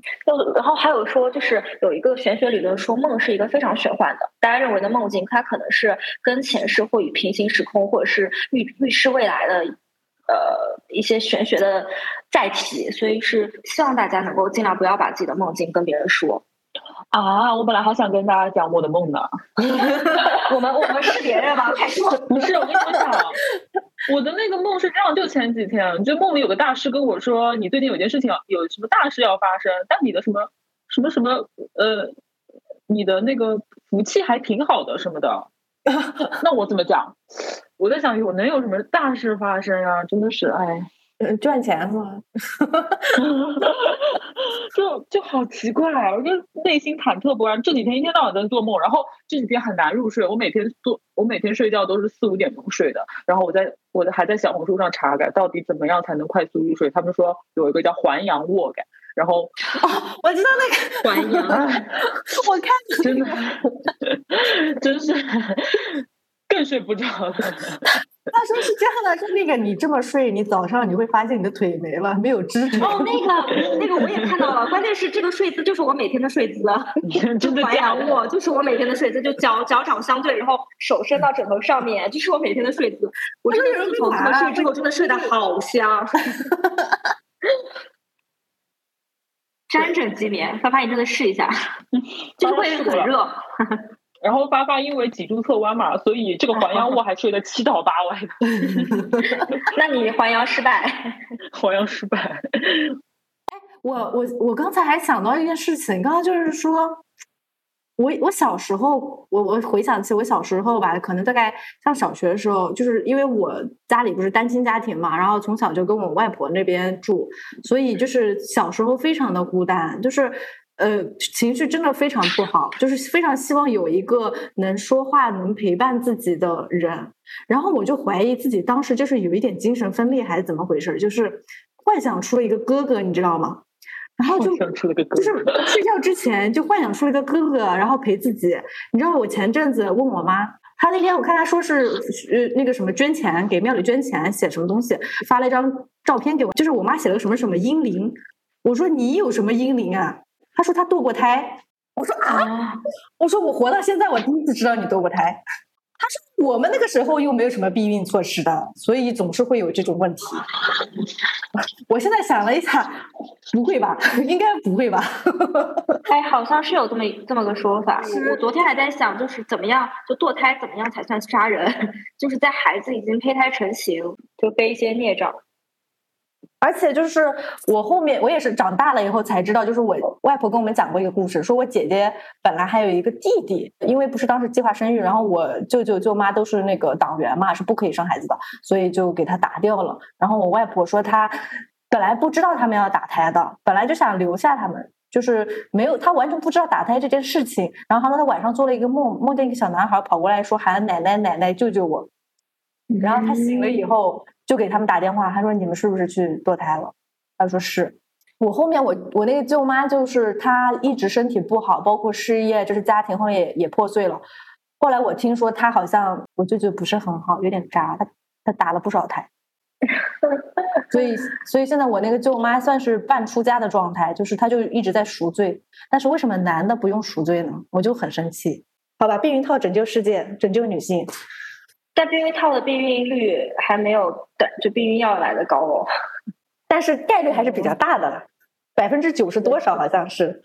然后还有说，就是有一个玄学理论说，梦是一个非常玄幻的，大家认为的梦境，它可能是跟前世或与平行时空，或者是预预示未来的呃一些玄学的载体，所以是希望大家能够尽量不要把自己的梦境跟别人说。啊，我本来好想跟大家讲我的梦呢。我们我们是别人吗？不是，我跟你们讲，我的那个梦是这样，就前几天，就梦里有个大师跟我说，你最近有件事情，有什么大事要发生，但你的什么什么什么呃，你的那个福气还挺好的什么的。那我怎么讲？我在想，我能有什么大事发生啊？真的是，哎。嗯，赚钱是吗？就就好奇怪啊，我就内心忐忑不安。这几天一天到晚在做梦，然后这几天很难入睡。我每天做，我每天睡觉都是四五点钟睡的。然后我在我的还在小红书上查看，到底怎么样才能快速入睡。他们说有一个叫环阳卧感，然后哦，我知道那个 环阳，我看真的 真是更睡不着了。他说是这样的，是那个你这么睡，你早上你会发现你的腿没了，没有支撑。哦，那个那个我也看到了，关键是这个睡姿就是我每天的睡姿，真的环假的？阳卧就是我每天的睡姿，就脚脚掌相对，然后手伸到枕头上面，就是我每天的睡姿。我真的自从这么睡之后，真的睡得好香。沾枕即眠，发发你真的试一下，就是会很热。然后发发因为脊柱侧弯嘛，所以这个环阳卧还睡得七倒八歪的，那你环阳失败，环阳失败。哎我我我刚才还想到一件事情，刚刚就是说，我我小时候，我我回想起我小时候吧，可能大概上小学的时候，就是因为我家里不是单亲家庭嘛，然后从小就跟我外婆那边住，所以就是小时候非常的孤单，就是。呃，情绪真的非常不好，就是非常希望有一个能说话、能陪伴自己的人。然后我就怀疑自己当时就是有一点精神分裂，还是怎么回事？就是幻想出了一个哥哥，你知道吗？然后就就是睡觉之前就幻想出了一个哥哥，然后陪自己。你知道我前阵子问我妈，她那天我看她说是呃那个什么捐钱给庙里捐钱，写什么东西，发了一张照片给我，就是我妈写了个什么什么英灵。我说你有什么英灵啊？她说他堕过胎。我说啊，我说我活到现在我第一次知道你堕过胎。他说我们那个时候又没有什么避孕措施的，所以总是会有这种问题。我现在想了一下，不会吧？应该不会吧？哎，好像是有这么这么个说法。我昨天还在想，就是怎么样就堕胎，怎么样才算杀人？就是在孩子已经胚胎成型，就背一些孽障。而且就是我后面我也是长大了以后才知道，就是我外婆跟我们讲过一个故事，说我姐姐本来还有一个弟弟，因为不是当时计划生育，然后我舅舅舅妈都是那个党员嘛，是不可以生孩子的，所以就给他打掉了。然后我外婆说她本来不知道他们要打胎的，本来就想留下他们，就是没有她完全不知道打胎这件事情。然后她说她晚上做了一个梦，梦见一个小男孩跑过来说喊奶奶奶奶救救我。然后她醒了以后。就给他们打电话，他说你们是不是去堕胎了？他说是。我后面我我那个舅妈就是她一直身体不好，包括失业，就是家庭后面也也破碎了。后来我听说她好像我舅舅不是很好，有点渣，他他打了不少胎。所以所以现在我那个舅妈算是半出家的状态，就是她就一直在赎罪。但是为什么男的不用赎罪呢？我就很生气。好吧，避孕套拯救世界，拯救女性。但避孕套的避孕率还没有的就避孕药来的高哦，但是概率还是比较大的，百分之九十多少好像是。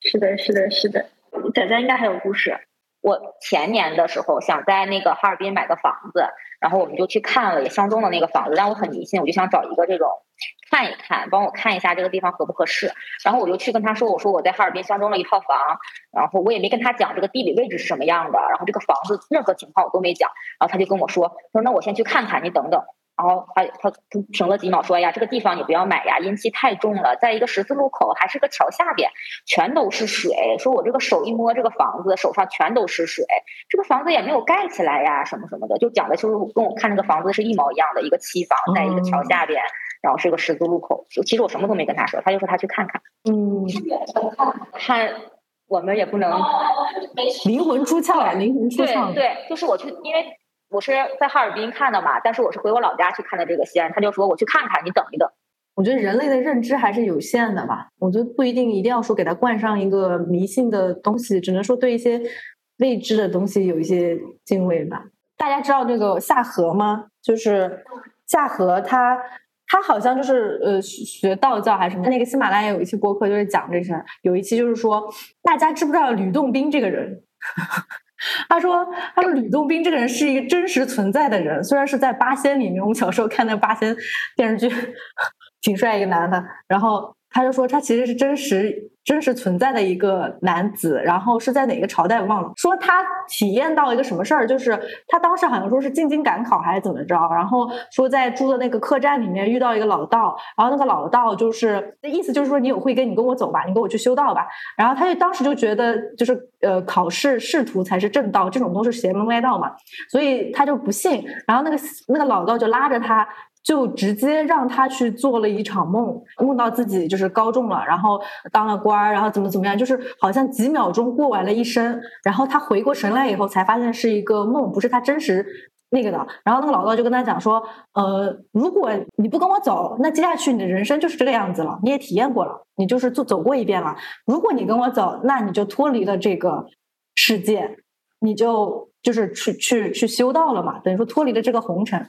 是的，是的，是的。仔仔应该还有故事。我前年的时候想在那个哈尔滨买个房子，然后我们就去看了也相中的那个房子，但我很迷信，我就想找一个这种看一看，帮我看一下这个地方合不合适。然后我就去跟他说，我说我在哈尔滨相中了一套房，然后我也没跟他讲这个地理位置是什么样的，然后这个房子任何情况我都没讲，然后他就跟我说，他说那我先去看看，你等等。然后他他他停了几秒，说：“呀，这个地方你不要买呀，阴气太重了，在一个十字路口，还是个桥下边，全都是水。说我这个手一摸这个房子，手上全都是水，这个房子也没有盖起来呀，什么什么的，就讲的就是跟我看那个房子是一模一样的，一个期房，在一个桥下边，然后是个十字路口。其实我什么都没跟他说，他就说他去看看。嗯，看我们也不能灵魂出窍，灵魂出窍。对对，就是我去，因为。”我是在哈尔滨看的嘛，但是我是回我老家去看的这个西安，他就说我去看看，你等一等。我觉得人类的认知还是有限的吧，我觉得不一定一定要说给他冠上一个迷信的东西，只能说对一些未知的东西有一些敬畏吧。大家知道这个夏河吗？就是夏河，他他好像就是呃学道教还是什么？那个喜马拉雅有一期播客就是讲这事儿，有一期就是说大家知不知道吕洞宾这个人？他说：“他说吕洞宾这个人是一个真实存在的人，虽然是在八仙里面，我们小时候看那八仙电视剧，挺帅一个男的。然后他就说他其实是真实真实存在的一个男子，然后是在哪个朝代忘了。说他体验到一个什么事儿，就是他当时好像说是进京赶考还是怎么着，然后说在住的那个客栈里面遇到一个老道，然后那个老道就是意思就是说你有慧根，你跟我走吧，你跟我去修道吧。然后他就当时就觉得就是呃考试仕途才是正道，这种都是邪门歪道嘛，所以他就不信。然后那个那个老道就拉着他。就直接让他去做了一场梦，梦到自己就是高中了，然后当了官儿，然后怎么怎么样，就是好像几秒钟过完了一生，然后他回过神来以后才发现是一个梦，不是他真实那个的。然后那个老道就跟他讲说，呃，如果你不跟我走，那接下去你的人生就是这个样子了，你也体验过了，你就是走走过一遍了。如果你跟我走，那你就脱离了这个世界，你就就是去去去修道了嘛，等于说脱离了这个红尘。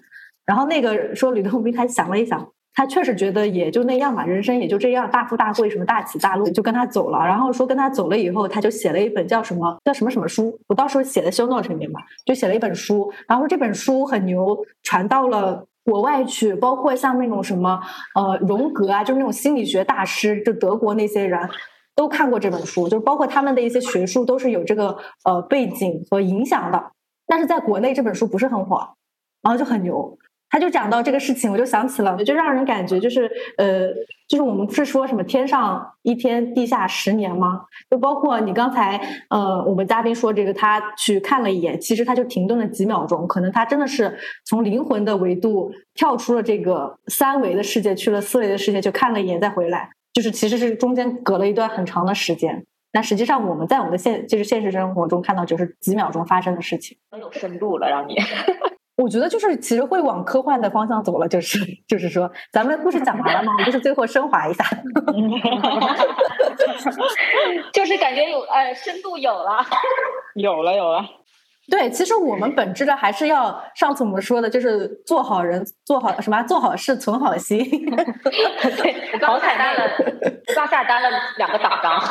然后那个说吕洞宾，他想了一想，他确实觉得也就那样吧，人生也就这样，大富大贵什么大起大落，就跟他走了。然后说跟他走了以后，他就写了一本叫什么叫什么什么书，我到时候写在修 note 里面吧，就写了一本书。然后这本书很牛，传到了国外去，包括像那种什么呃荣格啊，就是那种心理学大师，就德国那些人都看过这本书，就是包括他们的一些学术都是有这个呃背景和影响的。但是在国内这本书不是很火，然后就很牛。他就讲到这个事情，我就想起了，就让人感觉就是，呃，就是我们不是说什么天上一天，地下十年吗？就包括你刚才，呃，我们嘉宾说这个，他去看了一眼，其实他就停顿了几秒钟，可能他真的是从灵魂的维度跳出了这个三维的世界，去了四维的世界，就看了一眼再回来，就是其实是中间隔了一段很长的时间。那实际上我们在我们的现就是现实生活中看到，就是几秒钟发生的事情，很有深度了，让你。我觉得就是其实会往科幻的方向走了，就是就是说，咱们故事讲完了吗？就是最后升华一下，就是感觉有呃深度有了，有了有了。对，其实我们本质的还是要上次我们说的，就是做好人，做好什么，做好事，存好心。对，我刚下单了，刚下单了两个党章。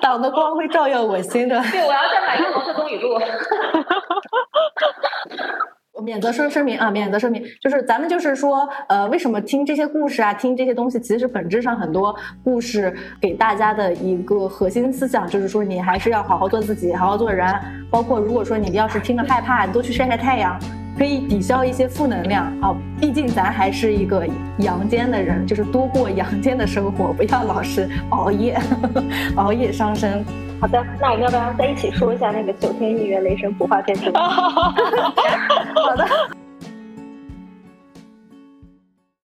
党的光辉照耀我心的。对，我要再买一个毛泽东语录。免责声声明啊，免责声明，就是咱们就是说，呃，为什么听这些故事啊，听这些东西，其实本质上很多故事给大家的一个核心思想，就是说你还是要好好做自己，好好做人。包括如果说你要是听了害怕，你多去晒晒太阳，可以抵消一些负能量啊。毕竟咱还是一个阳间的人，就是多过阳间的生活，不要老是熬夜，熬夜伤身。好的，那我们要不要再一起说一下那个九天一元雷神普化天之？好的。